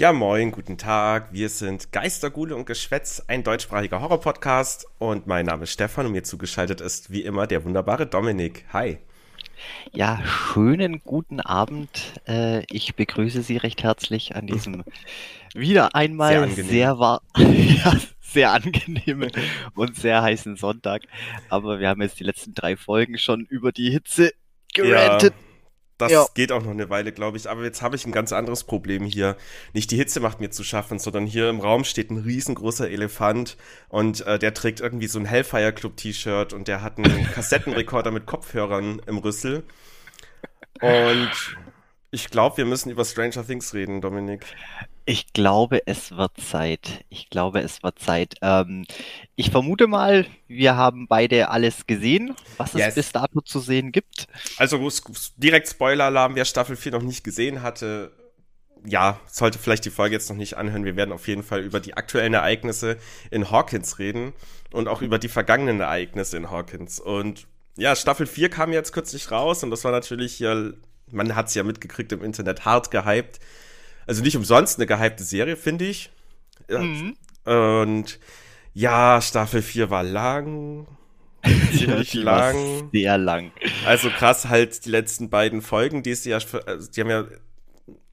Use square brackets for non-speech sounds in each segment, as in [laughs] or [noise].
Ja, moin, guten Tag. Wir sind Geister, Gule und Geschwätz, ein deutschsprachiger Horror-Podcast. Und mein Name ist Stefan und mir zugeschaltet ist wie immer der wunderbare Dominik. Hi. Ja, schönen guten Abend. Äh, ich begrüße Sie recht herzlich an diesem [laughs] wieder einmal sehr, sehr, war [laughs] ja, sehr angenehmen und sehr heißen Sonntag. Aber wir haben jetzt die letzten drei Folgen schon über die Hitze gerantet. Ja. Das ja. geht auch noch eine Weile, glaube ich. Aber jetzt habe ich ein ganz anderes Problem hier. Nicht die Hitze macht mir zu schaffen, sondern hier im Raum steht ein riesengroßer Elefant und äh, der trägt irgendwie so ein Hellfire Club T-Shirt und der hat einen [laughs] Kassettenrekorder mit Kopfhörern im Rüssel. Und ich glaube, wir müssen über Stranger Things reden, Dominik. Ich glaube, es wird Zeit. Ich glaube, es wird Zeit. Ähm, ich vermute mal, wir haben beide alles gesehen, was yes. es bis dato zu sehen gibt. Also direkt Spoiler-Alarm, wer Staffel 4 noch nicht gesehen hatte, ja, sollte vielleicht die Folge jetzt noch nicht anhören. Wir werden auf jeden Fall über die aktuellen Ereignisse in Hawkins reden und auch über die vergangenen Ereignisse in Hawkins. Und ja, Staffel 4 kam jetzt kürzlich raus und das war natürlich hier man hat es ja mitgekriegt im Internet, hart gehypt. Also nicht umsonst eine gehypte Serie, finde ich. Mhm. Und ja, Staffel 4 war lang. [laughs] Ziemlich ja, lang. Sehr lang. Also krass, halt die letzten beiden Folgen, die ist ja, also die haben ja,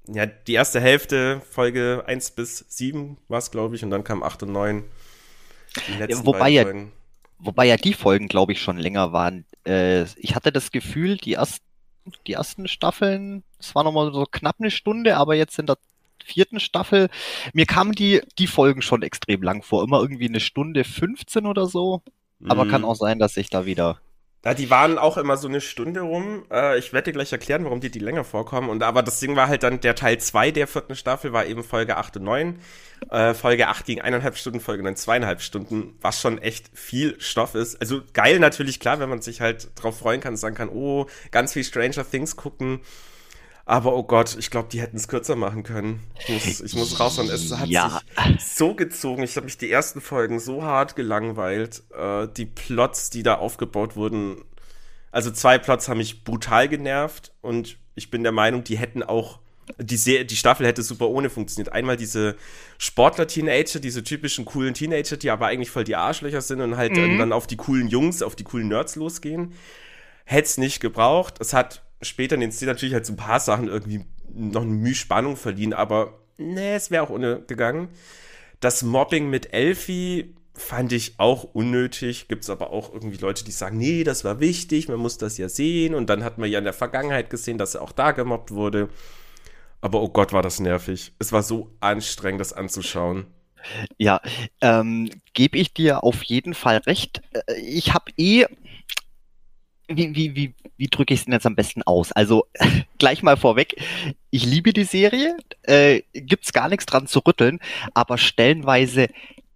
ja, die erste Hälfte, Folge 1 bis 7 war es, glaube ich, und dann kam 8 und 9. Ja, wobei, ja, wobei ja die Folgen, glaube ich, schon länger waren. Äh, ich hatte das Gefühl, die ersten die ersten Staffeln, es war nochmal so knapp eine Stunde, aber jetzt in der vierten Staffel, mir kamen die, die Folgen schon extrem lang vor, immer irgendwie eine Stunde 15 oder so. Aber mhm. kann auch sein, dass ich da wieder ja, die waren auch immer so eine Stunde rum. Äh, ich werde dir gleich erklären, warum die die länger vorkommen. Und aber das Ding war halt dann, der Teil 2 der vierten Staffel war eben Folge 8 und 9. Äh, Folge 8 ging eineinhalb Stunden, Folge 9 zweieinhalb Stunden, was schon echt viel Stoff ist. Also geil natürlich, klar, wenn man sich halt drauf freuen kann und sagen kann, oh, ganz viel Stranger Things gucken. Aber oh Gott, ich glaube, die hätten es kürzer machen können. Ich muss, ich muss raus und es hat ja. sich so gezogen. Ich habe mich die ersten Folgen so hart gelangweilt. Äh, die Plots, die da aufgebaut wurden, also zwei Plots haben mich brutal genervt und ich bin der Meinung, die hätten auch die, Se die Staffel hätte super ohne funktioniert. Einmal diese Sportler-Teenager, diese typischen coolen Teenager, die aber eigentlich voll die Arschlöcher sind und halt mhm. dann auf die coolen Jungs, auf die coolen Nerds losgehen. Hätte es nicht gebraucht. Es hat später in den Szenen natürlich halt so ein paar Sachen irgendwie noch eine Mühe Spannung verliehen, aber ne, es wäre auch ohne gegangen. Das Mobbing mit Elfie fand ich auch unnötig. Gibt es aber auch irgendwie Leute, die sagen, nee, das war wichtig, man muss das ja sehen. Und dann hat man ja in der Vergangenheit gesehen, dass er auch da gemobbt wurde. Aber oh Gott, war das nervig. Es war so anstrengend, das anzuschauen. Ja, ähm, gebe ich dir auf jeden Fall recht. Äh, ich habe eh wie, wie, wie, wie drücke ich es denn jetzt am besten aus? Also [laughs] gleich mal vorweg, ich liebe die Serie, äh, gibt's gar nichts dran zu rütteln, aber stellenweise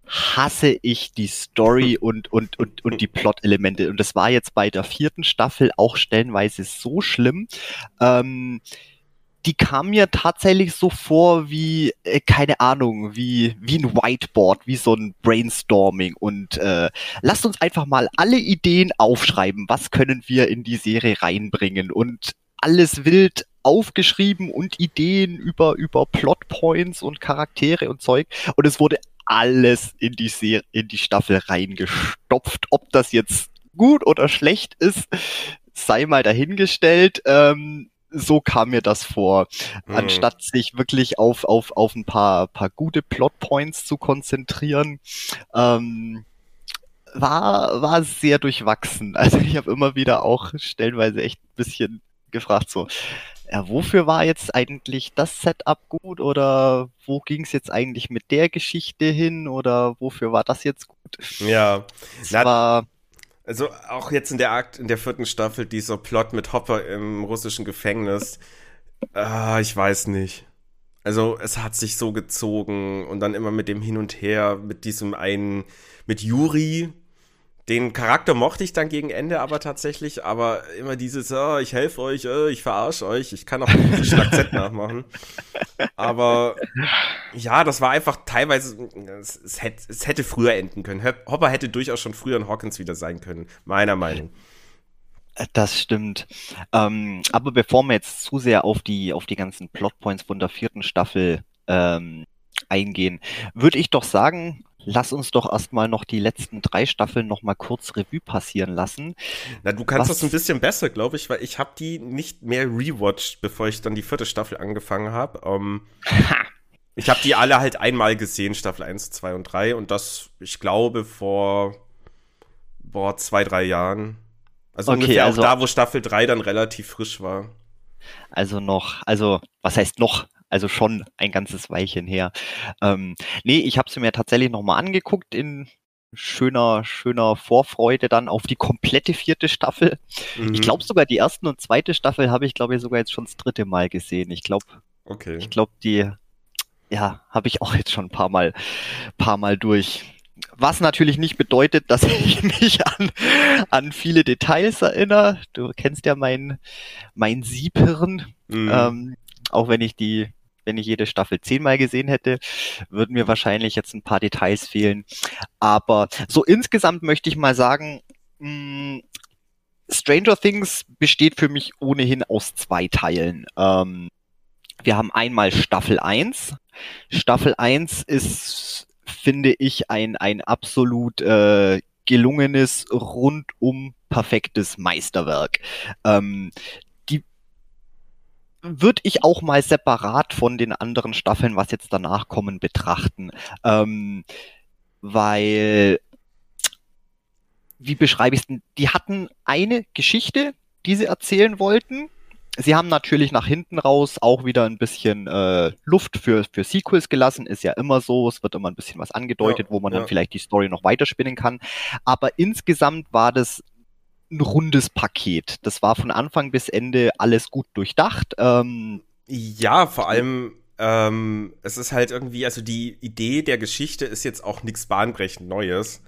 hasse ich die Story [laughs] und, und, und, und die Plot-Elemente. Und das war jetzt bei der vierten Staffel auch stellenweise so schlimm. Ähm, die kam mir tatsächlich so vor wie, äh, keine Ahnung, wie, wie ein Whiteboard, wie so ein Brainstorming. Und äh, lasst uns einfach mal alle Ideen aufschreiben. Was können wir in die Serie reinbringen? Und alles wild aufgeschrieben und Ideen über, über Plotpoints und Charaktere und Zeug. Und es wurde alles in die Serie, in die Staffel reingestopft. Ob das jetzt gut oder schlecht ist, sei mal dahingestellt. Ähm, so kam mir das vor. Mhm. Anstatt sich wirklich auf, auf, auf ein paar, paar gute Plotpoints zu konzentrieren, ähm, war, war sehr durchwachsen. [laughs] Also ich habe immer wieder auch stellenweise echt ein bisschen gefragt, so, ja, wofür war jetzt eigentlich das Setup gut oder wo ging es jetzt eigentlich mit der Geschichte hin oder wofür war das jetzt gut? Ja, es war also auch jetzt in der Akt, in der vierten Staffel, dieser Plot mit Hopper im russischen Gefängnis. Ah, ich weiß nicht. Also es hat sich so gezogen und dann immer mit dem Hin und Her, mit diesem einen, mit Juri, den Charakter mochte ich dann gegen Ende aber tatsächlich, aber immer dieses, oh, ich helfe euch, oh, ich verarsche euch, ich kann auch dieses Akzent nachmachen. Aber ja, das war einfach teilweise, es, es, hätte, es hätte früher enden können. Hopper hätte durchaus schon früher in Hawkins wieder sein können, meiner Meinung. Das stimmt. Ähm, aber bevor wir jetzt zu sehr auf die, auf die ganzen Plotpoints von der vierten Staffel ähm, eingehen, würde ich doch sagen, lass uns doch erstmal noch die letzten drei Staffeln noch mal kurz Revue passieren lassen. Na, du kannst Was? das ein bisschen besser, glaube ich, weil ich habe die nicht mehr rewatcht, bevor ich dann die vierte Staffel angefangen habe. Um, ich habe die alle halt einmal gesehen, Staffel 1, 2 und 3 und das, ich glaube, vor boah, zwei, drei Jahren. Also okay, ungefähr also, auch da, wo Staffel 3 dann relativ frisch war. Also noch, also was heißt noch? Also schon ein ganzes Weilchen her. Ähm, nee, ich habe sie mir tatsächlich nochmal angeguckt in schöner, schöner Vorfreude dann auf die komplette vierte Staffel. Mhm. Ich glaube sogar die erste und zweite Staffel habe ich, glaube ich, sogar jetzt schon das dritte Mal gesehen. Ich glaube, okay. ich glaube, die, ja, habe ich auch jetzt schon ein paar Mal, paar Mal durch. Was natürlich nicht bedeutet, dass [laughs] ich mich an, an viele Details erinnere. Du kennst ja mein, mein Siebhirn. Mhm. Ähm, auch wenn ich die wenn ich jede Staffel zehnmal gesehen hätte, würden mir wahrscheinlich jetzt ein paar Details fehlen. Aber so insgesamt möchte ich mal sagen, mh, mm, Stranger Things besteht für mich ohnehin aus zwei Teilen. Ähm, wir haben einmal Staffel 1. Staffel 1 ist, finde ich, ein, ein absolut äh, gelungenes, rundum perfektes Meisterwerk. Ähm, würde ich auch mal separat von den anderen Staffeln, was jetzt danach kommen, betrachten. Ähm, weil, wie beschreibe ich es denn? Die hatten eine Geschichte, die sie erzählen wollten. Sie haben natürlich nach hinten raus auch wieder ein bisschen äh, Luft für, für Sequels gelassen, ist ja immer so, es wird immer ein bisschen was angedeutet, ja, wo man ja. dann vielleicht die Story noch weiterspinnen kann. Aber insgesamt war das ein rundes Paket. Das war von Anfang bis Ende alles gut durchdacht. Ähm, ja, vor allem, ähm, es ist halt irgendwie, also die Idee der Geschichte ist jetzt auch nichts bahnbrechend Neues.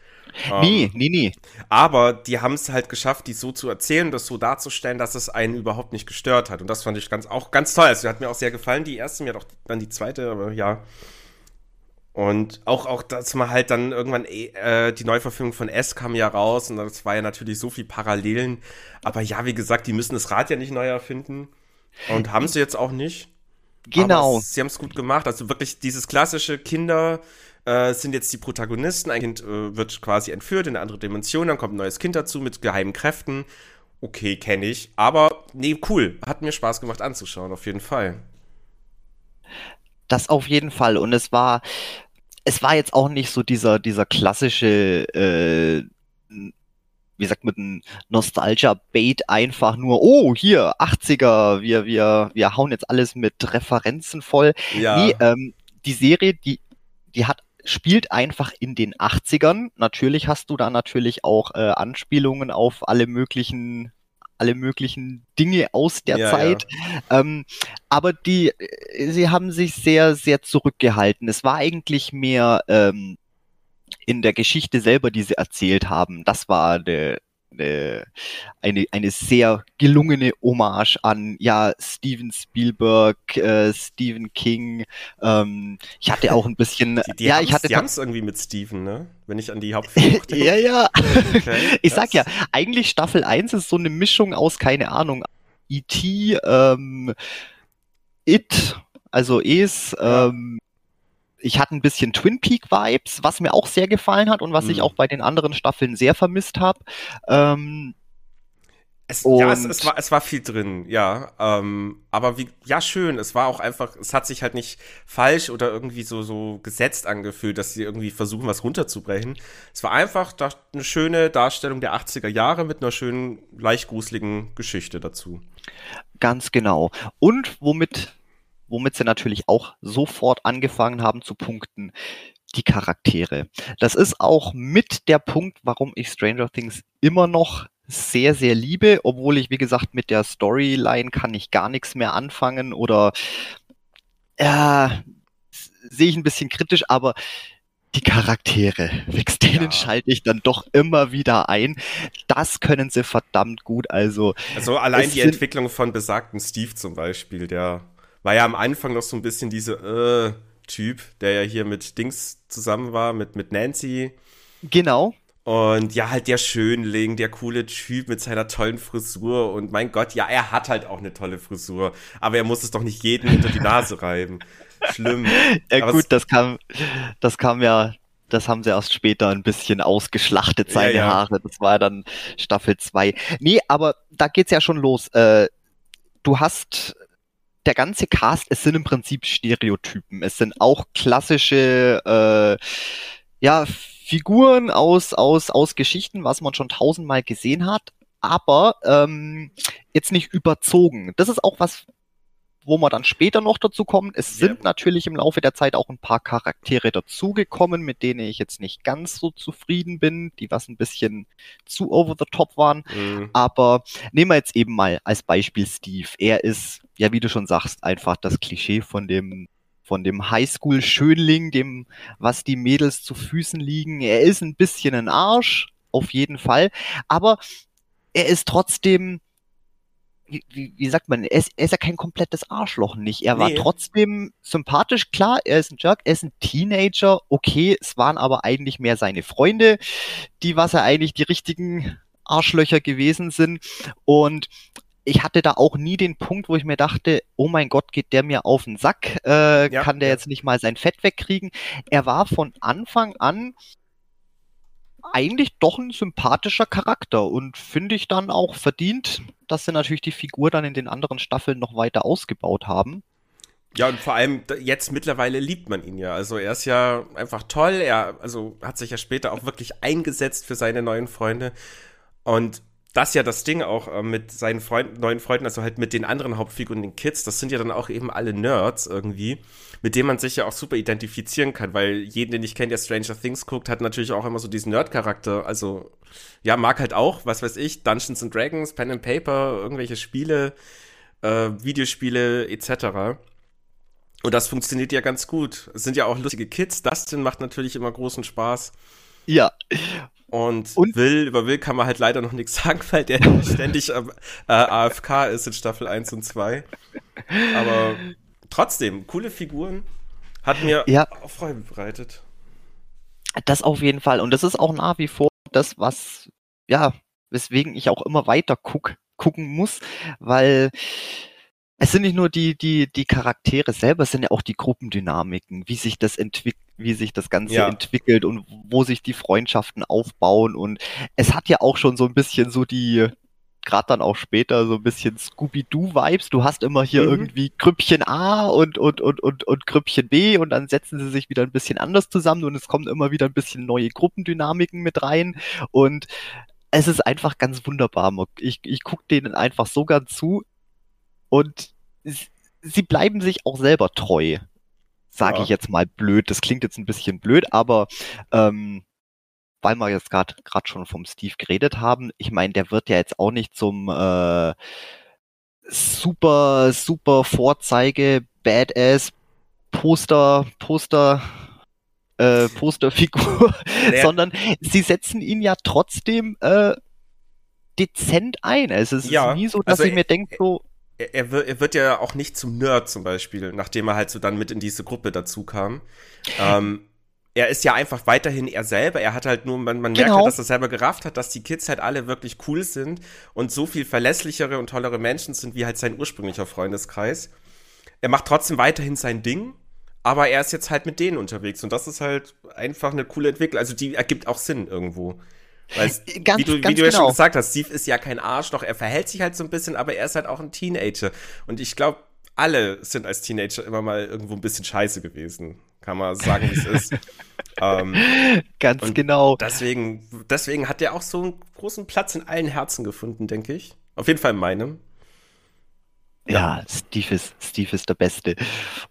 Nee, ähm, nee, nee. Aber die haben es halt geschafft, die so zu erzählen, das so darzustellen, dass es einen überhaupt nicht gestört hat. Und das fand ich ganz, auch ganz toll. Also hat mir auch sehr gefallen, die erste, mir doch dann die zweite, aber ja. Und auch, auch, dass man halt dann irgendwann, äh, die Neuverfilmung von S kam ja raus und das war ja natürlich so viel Parallelen. Aber ja, wie gesagt, die müssen das Rad ja nicht neu erfinden. Und haben sie jetzt auch nicht. Genau. Aber sie haben es gut gemacht. Also wirklich dieses klassische Kinder äh, sind jetzt die Protagonisten. Ein Kind äh, wird quasi entführt in eine andere Dimension, dann kommt ein neues Kind dazu mit geheimen Kräften. Okay, kenne ich. Aber nee, cool. Hat mir Spaß gemacht anzuschauen, auf jeden Fall. Das auf jeden Fall. Und es war, es war jetzt auch nicht so dieser, dieser klassische, äh, wie sagt man, ein Nostalgia-Bait einfach nur, oh, hier, 80er, wir, wir, wir hauen jetzt alles mit Referenzen voll. Ja. Nee, ähm, die Serie, die, die hat spielt einfach in den 80ern. Natürlich hast du da natürlich auch äh, Anspielungen auf alle möglichen alle möglichen Dinge aus der ja, Zeit. Ja. Ähm, aber die, äh, sie haben sich sehr, sehr zurückgehalten. Es war eigentlich mehr ähm, in der Geschichte selber, die sie erzählt haben. Das war der, eine, eine, eine sehr gelungene Hommage an ja Steven Spielberg, äh, Stephen King. Ähm, ich hatte auch ein bisschen, [laughs] die, die ja, ich hatte. Die irgendwie mit Steven, ne? Wenn ich an die [laughs] Hauptfigur denke. ja, ja. Okay, [laughs] ich sag ja, eigentlich Staffel 1 ist so eine Mischung aus, keine Ahnung, E.T., ähm, It, also Es, ähm, ich hatte ein bisschen Twin Peak Vibes, was mir auch sehr gefallen hat und was mhm. ich auch bei den anderen Staffeln sehr vermisst habe. Ähm, es, ja, es, es, war, es war viel drin, ja. Ähm, aber wie, ja, schön. Es war auch einfach, es hat sich halt nicht falsch oder irgendwie so, so gesetzt angefühlt, dass sie irgendwie versuchen, was runterzubrechen. Es war einfach da, eine schöne Darstellung der 80er Jahre mit einer schönen, leicht gruseligen Geschichte dazu. Ganz genau. Und womit womit sie natürlich auch sofort angefangen haben zu punkten, die Charaktere. Das ist auch mit der Punkt, warum ich Stranger Things immer noch sehr, sehr liebe, obwohl ich, wie gesagt, mit der Storyline kann ich gar nichts mehr anfangen oder äh, sehe ich ein bisschen kritisch, aber die Charaktere, wegen denen ja. schalte ich dann doch immer wieder ein. Das können sie verdammt gut. Also, also allein die Entwicklung von besagten Steve zum Beispiel, der war ja am Anfang noch so ein bisschen diese äh, Typ, der ja hier mit Dings zusammen war, mit, mit Nancy. Genau. Und ja, halt der Schönling, der coole Typ mit seiner tollen Frisur. Und mein Gott, ja, er hat halt auch eine tolle Frisur. Aber er muss es doch nicht jedem hinter die Nase reiben. Schlimm. Ja Aber gut, das kam, das kam ja, das haben sie erst später ein bisschen ausgeschlachtet, seine Ja, ja. Haare. Das war dann Staffel 2. Nee, aber da geht's ja schon los. Äh, du hast der ganze Cast, es sind im Prinzip Stereotypen. Es sind auch klassische, äh, ja, Figuren aus, aus, aus Geschichten, was man schon tausendmal gesehen hat, aber ähm, jetzt nicht überzogen. Das ist auch was, wo wir dann später noch dazu kommen. Es Ja. sind natürlich im Laufe der Zeit auch ein paar Charaktere dazugekommen, mit denen ich jetzt nicht ganz so zufrieden bin, die was ein bisschen zu over the top waren. Mhm. Aber nehmen wir jetzt eben mal als Beispiel Steve. Er ist, ja, wie du schon sagst, einfach das Klischee von dem, von dem Highschool-Schönling, dem, was die Mädels zu Füßen liegen. Er ist ein bisschen ein Arsch, auf jeden Fall. Aber er ist trotzdem, wie, wie, sagt man, er ist, er ist ja kein komplettes Arschloch nicht. Er war Nee. trotzdem sympathisch, klar, er ist ein Jerk, er ist ein Teenager, okay, es waren aber eigentlich mehr seine Freunde, die, was er eigentlich die richtigen Arschlöcher gewesen sind. Und ich hatte da auch nie den Punkt, wo ich mir dachte, oh mein Gott, geht der mir auf den Sack, äh, Ja, kann der jetzt nicht mal sein Fett wegkriegen. Er war von Anfang an eigentlich doch ein sympathischer Charakter und finde ich dann auch verdient, dass sie natürlich die Figur dann in den anderen Staffeln noch weiter ausgebaut haben. Ja, und vor allem jetzt mittlerweile liebt man ihn ja. Also er ist ja einfach toll. Er also hat sich ja später auch wirklich eingesetzt für seine neuen Freunde. Und das ist ja das Ding auch äh, mit seinen Freunden, neuen Freunden, also halt mit den anderen Hauptfiguren, den Kids, das sind ja dann auch eben alle Nerds irgendwie, mit denen man sich ja auch super identifizieren kann, weil jeden, den ich kenne, der Stranger Things guckt, hat natürlich auch immer so diesen Nerd-Charakter. Also, ja, mag halt auch, was weiß ich, Dungeons and Dragons, Pen and Paper, irgendwelche Spiele, äh, Videospiele etc. Und das funktioniert ja ganz gut. Es sind ja auch lustige Kids. Dustin macht natürlich immer großen Spaß. Ja, Und, Und- Will, über Will kann man halt leider noch nichts [laughs] sagen, weil der ständig am, äh, AFK ist in Staffel 1 und 2. Aber trotzdem, coole Figuren. Hat mir Ja. auch Freude bereitet. Das auf jeden Fall. Und das ist auch nach wie vor das, was, ja, weswegen ich auch immer weiter guck, gucken muss, weil es sind nicht nur die, die, die Charaktere selber, es sind ja auch die Gruppendynamiken, wie sich das entwickelt, wie sich das Ganze Ja. entwickelt und wo sich die Freundschaften aufbauen. Und es hat ja auch schon so ein bisschen so die, gerade dann auch später so ein bisschen Scooby-Doo-Vibes. Du hast immer hier Mhm. irgendwie Grüppchen A und, und, und, und, und Grüppchen B und dann setzen sie sich wieder ein bisschen anders zusammen und es kommen immer wieder ein bisschen neue Gruppendynamiken mit rein und es ist einfach ganz wunderbar. Ich, ich gucke denen einfach so gern zu und sie bleiben sich auch selber treu. Sage Ja. ich jetzt mal blöd. Das klingt jetzt ein bisschen blöd, aber ähm, weil wir jetzt gerade schon vom Steve geredet haben, ich meine, der wird ja jetzt auch nicht zum äh, super, super Vorzeige, Badass, Poster, Poster, äh, [laughs] Posterfigur, Naja. sondern sie setzen ihn ja trotzdem äh, dezent ein. Also es Ja, ist nie so, dass also ich mir denke, so, Er, er, wird, er wird ja auch nicht zum Nerd zum Beispiel, nachdem er halt so dann mit in diese Gruppe dazu kam. Ähm, er ist ja einfach weiterhin er selber. Er hat halt nur, man, man merkt Genau. halt, dass er selber gerafft hat, dass die Kids halt alle wirklich cool sind und so viel verlässlichere und tollere Menschen sind wie halt sein ursprünglicher Freundeskreis. Er macht trotzdem weiterhin sein Ding, aber er ist jetzt halt mit denen unterwegs und das ist halt einfach eine coole Entwicklung. Also die ergibt auch Sinn irgendwo. Weil, es- Ganz- wie du, wie ganz du ja schon genau. gesagt hast, Steve ist ja kein Arschloch, er verhält sich halt so ein bisschen, aber er ist halt auch ein Teenager. Und ich glaube, alle sind als Teenager immer mal irgendwo ein bisschen scheiße gewesen. Kann man sagen, wie es ist. [laughs] ähm, ganz genau. deswegen, deswegen hat er auch so einen großen Platz in allen Herzen gefunden, denke ich. Auf jeden Fall in meinem. Ja, Steve ist, Steve ist der Beste.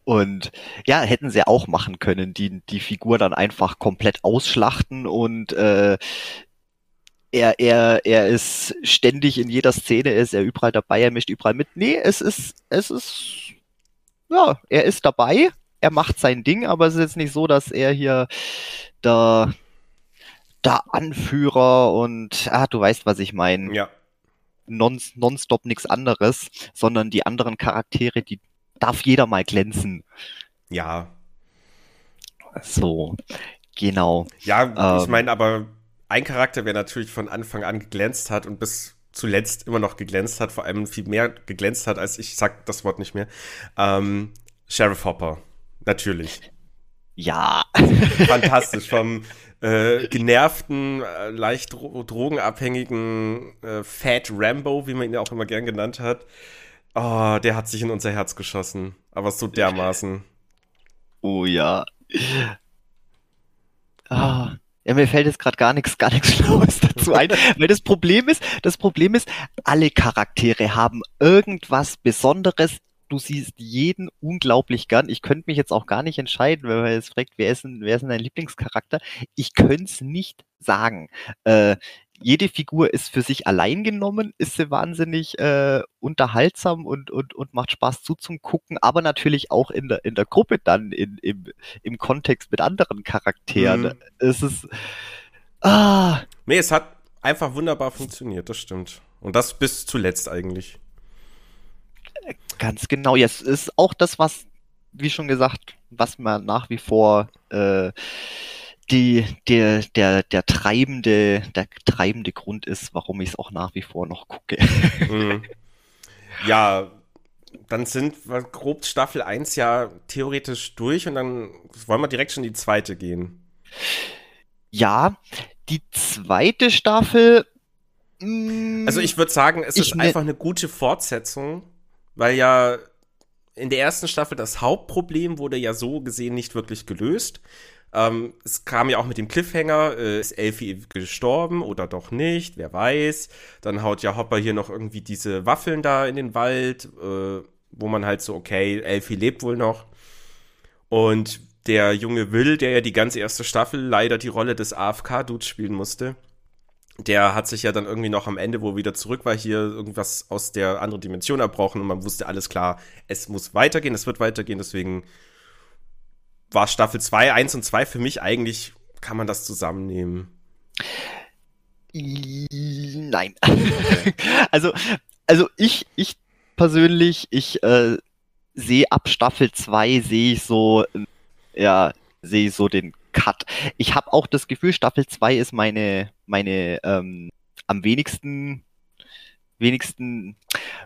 Und ja, hätten sie auch machen können, die, die Figur dann einfach komplett ausschlachten und äh, er, er, er ist ständig in jeder Szene, er ist er überall dabei, er mischt überall mit. Nee, es ist, es ist, ja, er ist dabei, er macht sein Ding, aber es ist jetzt nicht so, dass er hier der, der Anführer und, ah, du weißt, was ich meine Ja. non, nonstop nichts anderes, sondern die anderen Charaktere, die darf jeder mal glänzen. Ja. So, genau. Ja, ich Ähm. meine, aber ein Charakter, der natürlich von Anfang an geglänzt hat und bis zuletzt immer noch geglänzt hat, vor allem viel mehr geglänzt hat, als ich sag das Wort nicht mehr. Ähm, Sheriff Hopper. Natürlich. Ja. [laughs] Fantastisch. Vom äh, genervten, äh, leicht dro drogenabhängigen äh, Fat Rambo, wie man ihn ja auch immer gern genannt hat. Oh, der hat sich in unser Herz geschossen. Aber so dermaßen. Oh ja. Ah. Ja, mir fällt jetzt gerade gar nichts, gar nichts [laughs] Schlaues dazu ein, weil das Problem ist, das Problem ist, alle Charaktere haben irgendwas Besonderes. Du siehst jeden unglaublich gern. Ich könnte mich jetzt auch gar nicht entscheiden, wenn man jetzt fragt, wer ist denn, wer ist denn dein Lieblingscharakter? Ich könnte es nicht sagen. Äh, jede Figur ist für sich allein genommen, ist sie wahnsinnig äh, unterhaltsam und, und, und macht Spaß zuzugucken, aber natürlich auch in der, in der Gruppe dann, in, im, im Kontext mit anderen Charakteren. Mhm. Es ist. Ah. Nee, es hat einfach wunderbar funktioniert, das stimmt. Und das bis zuletzt eigentlich. Ganz genau. Ja, es ist auch das, was, wie schon gesagt, was man nach wie vor äh, die, der, der, der treibende, der treibende Grund ist, warum ich es auch nach wie vor noch gucke. Mhm. [laughs] Ja, dann sind wir grob Staffel 1 ja theoretisch durch und dann wollen wir direkt schon in die zweite gehen. Ja, die zweite Staffel. Mh, also ich würde sagen, es ist ne einfach eine gute Fortsetzung, weil ja in der ersten Staffel das Hauptproblem wurde ja so gesehen nicht wirklich gelöst. Ähm, es kam ja auch mit dem Cliffhanger, äh, ist Elfie gestorben oder doch nicht, wer weiß. Dann haut ja Hopper hier noch irgendwie diese Waffeln da in den Wald, äh, wo man halt so, okay, Elfie lebt wohl noch. Und der junge Will, der ja die ganze erste Staffel leider die Rolle des AFK-Dudes spielen musste, der hat sich ja dann irgendwie noch am Ende, wo er wieder zurück war, hier irgendwas aus der anderen Dimension erbrochen und man wusste alles klar, es muss weitergehen, es wird weitergehen, deswegen war Staffel 2, 1 und 2 für mich eigentlich, kann man das zusammennehmen? Nein. [laughs] also, also ich, ich persönlich, ich äh, sehe ab Staffel 2 sehe ich so, ja, sehe ich so den Cut. Ich habe auch das Gefühl, Staffel 2 ist meine, meine ähm, am wenigsten wenigsten.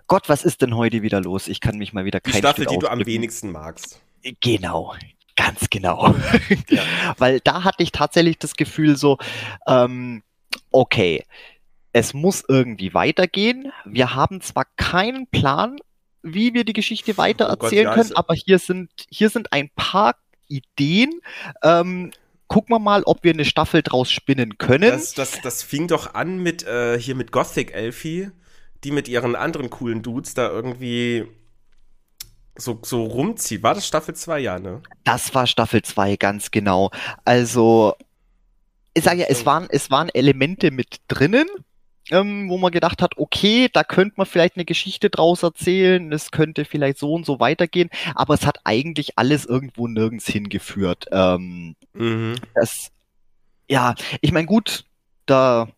Gott, was ist denn heute wieder los? Ich kann mich mal wieder kein Die Staffel, die du am wenigsten magst. Genau, Ganz genau. [laughs] Ja. Weil da hatte ich tatsächlich das Gefühl so, ähm, okay, es muss irgendwie weitergehen. Wir haben zwar keinen Plan, wie wir die Geschichte weiter erzählen oh Gott, ja, können, aber hier sind, hier sind ein paar Ideen. Ähm, gucken wir mal, ob wir eine Staffel draus spinnen können. Das, das, das fing doch an mit äh, hier mit Gothic Elfie, die mit ihren anderen coolen Dudes da irgendwie so, so rumzieht. War das Staffel 2, ja, ne? Das war Staffel 2, ganz genau. Also, ich sage ja, es waren, es waren Elemente mit drinnen, ähm, wo man gedacht hat, okay, da könnte man vielleicht eine Geschichte draus erzählen, es könnte vielleicht so und so weitergehen, aber es hat eigentlich alles irgendwo nirgends hingeführt. Ähm, mhm. Das, ja, ich meine, gut, der,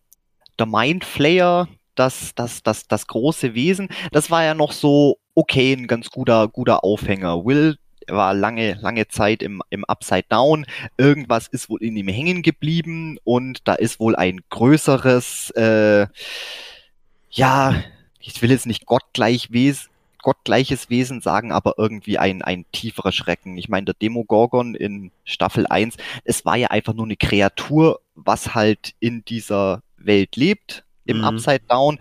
der Mindflayer, das, das, das, das große Wesen, das war ja noch so okay, ein ganz guter, guter Aufhänger. Will war lange, lange Zeit im, im Upside Down. Irgendwas ist wohl in ihm hängen geblieben und da ist wohl ein größeres, äh, ja, ich will jetzt nicht gottgleich Wesen, gottgleiches Wesen sagen, aber irgendwie ein, ein tieferer Schrecken. Ich meine, der Demogorgon in Staffel 1, es war ja einfach nur eine Kreatur, was halt in dieser Welt lebt, im mhm. Upside Down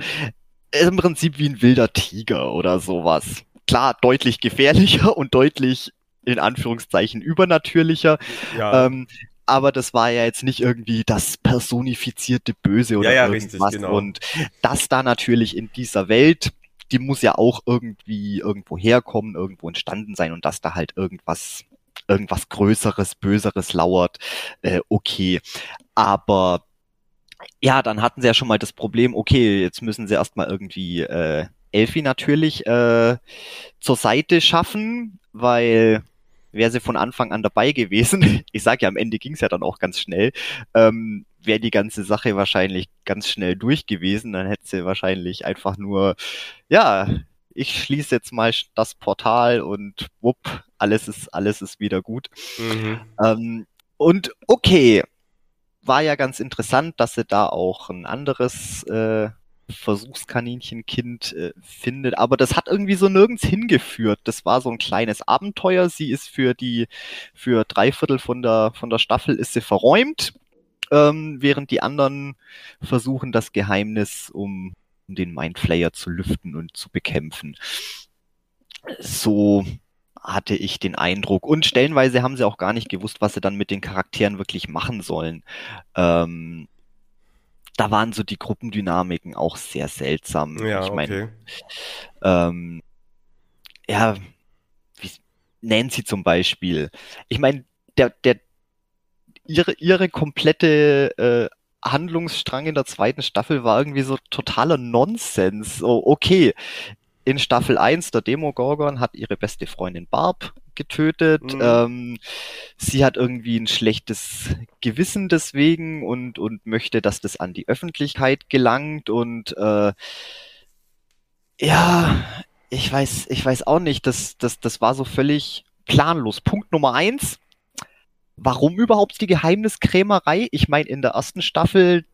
im Prinzip wie ein wilder Tiger oder sowas. Klar, deutlich gefährlicher [laughs] und deutlich in Anführungszeichen übernatürlicher. Ja. Ähm, aber das war ja jetzt nicht irgendwie das personifizierte Böse oder ja, ja, irgendwas. Richtig, genau. Und das da natürlich in dieser Welt, die muss ja auch irgendwie irgendwo herkommen, irgendwo entstanden sein und dass da halt irgendwas, irgendwas Größeres, Böseres lauert, äh, okay. Aber ja, dann hatten sie ja schon mal das Problem, okay, jetzt müssen sie erstmal irgendwie äh, Elfi natürlich äh, zur Seite schaffen, weil wäre sie von Anfang an dabei gewesen, [laughs] ich sag ja, am Ende ging's ja dann auch ganz schnell, ähm, wäre die ganze Sache wahrscheinlich ganz schnell durch gewesen, dann hätte sie wahrscheinlich einfach nur, ja, ich schließe jetzt mal das Portal und wupp, alles ist, alles ist wieder gut. Mhm. Ähm, und okay, war ja ganz interessant, dass sie da auch ein anderes äh, Versuchskaninchenkind äh, findet, aber das hat irgendwie so nirgends hingeführt. Das war so ein kleines Abenteuer. Sie ist für die, für drei Viertel von der, von der Staffel ist sie verräumt, ähm, während die anderen versuchen, das Geheimnis um, um den Mindflayer zu lüften und zu bekämpfen. So hatte ich den Eindruck. Und stellenweise haben sie auch gar nicht gewusst, was sie dann mit den Charakteren wirklich machen sollen. Ähm, da waren so die Gruppendynamiken auch sehr seltsam. Ja, ich meine, okay. ähm, ja, wie Nancy zum Beispiel. Ich meine, der, der, ihre, ihre komplette äh, Handlungsstrang in der zweiten Staffel war irgendwie so totaler Nonsens. So, okay, in Staffel 1, der Demogorgon hat ihre beste Freundin Barb getötet. Mhm. Ähm, sie hat irgendwie ein schlechtes Gewissen deswegen und, und möchte, dass das an die Öffentlichkeit gelangt und äh, ja, ich weiß, ich weiß auch nicht, das, das, das war so völlig planlos. Punkt Nummer eins. Warum überhaupt die Geheimniskrämerei? Ich meine, in der ersten Staffel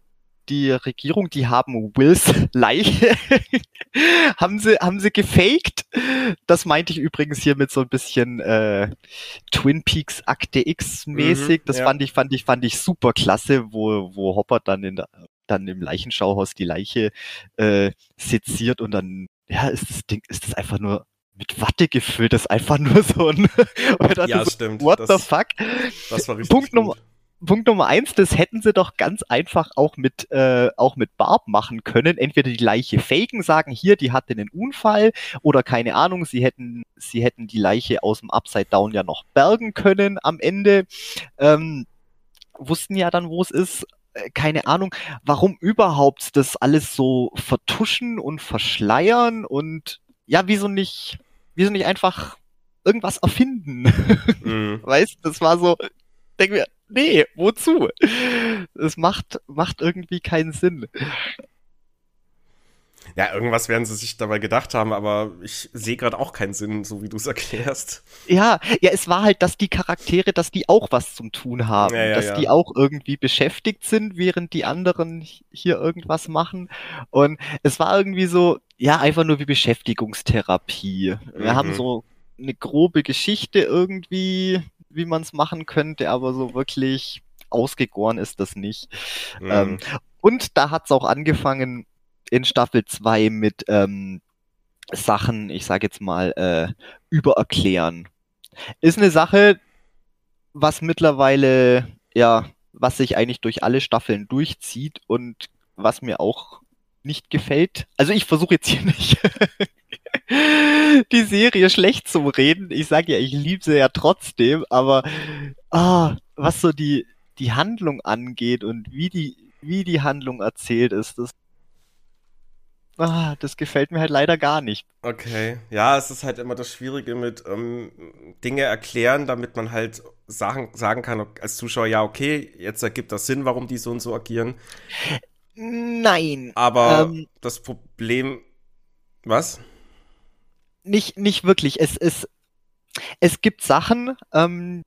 die Regierung, die haben Wills Leiche, [laughs] haben sie, haben sie gefaked. Das meinte ich übrigens hier mit so ein bisschen äh, Twin Peaks Akte X mäßig. Mhm, das ja. fand ich, fand ich, fand ich super klasse, wo, wo Hopper dann in der, dann im Leichenschauhaus die Leiche äh, seziert und dann, ja, ist das Ding, ist das einfach nur mit Watte gefüllt, das ist einfach nur so ein, [laughs] Ja, so, stimmt. what das, the fuck? Das war richtig Punkt. Nummer, Punkt Nummer eins, das hätten sie doch ganz einfach auch mit, äh, auch mit Barb machen können. Entweder die Leiche faken, sagen hier, die hatte einen Unfall, oder keine Ahnung, sie hätten, sie hätten die Leiche aus dem Upside Down ja noch bergen können am Ende. Ähm, wussten ja dann, wo es ist. Äh, Keine Ahnung, warum überhaupt das alles so vertuschen und verschleiern und ja, wieso nicht, wieso nicht einfach irgendwas erfinden? [laughs] Mhm. Weißt, das war so, denk mir, nee, wozu? Es macht, macht irgendwie keinen Sinn. Ja, irgendwas werden sie sich dabei gedacht haben, aber ich sehe gerade auch keinen Sinn, so wie du es erklärst. Ja, ja, es war halt, dass die Charaktere, dass die auch was zum Tun haben, Ja, ja, dass ja. die auch irgendwie beschäftigt sind, während die anderen hier irgendwas machen. Und es war irgendwie so, ja, einfach nur wie Beschäftigungstherapie. Wir Mhm. haben so eine grobe Geschichte irgendwie, wie man es machen könnte, aber so wirklich ausgegoren ist das nicht. Mhm. Ähm, und da hat's auch angefangen in Staffel 2 mit ähm, Sachen, ich sage jetzt mal, äh, übererklären. Ist eine Sache, was mittlerweile, ja, was sich eigentlich durch alle Staffeln durchzieht und was mir auch nicht gefällt. Also ich versuche jetzt hier nicht die Serie schlecht zu reden. Ich sage ja, ich liebe sie ja trotzdem, aber ah, was so die, die Handlung angeht und wie die, wie die Handlung erzählt ist, das, ah, das gefällt mir halt leider gar nicht. Okay, ja, es ist halt immer das Schwierige mit ähm, Dinge erklären, damit man halt sagen, sagen kann als Zuschauer, ja, okay, jetzt ergibt das Sinn, warum die so und so agieren. Nein, Aber Ähm. das Problem, was? Nicht, nicht wirklich. Es, es, es gibt Sachen, ähm,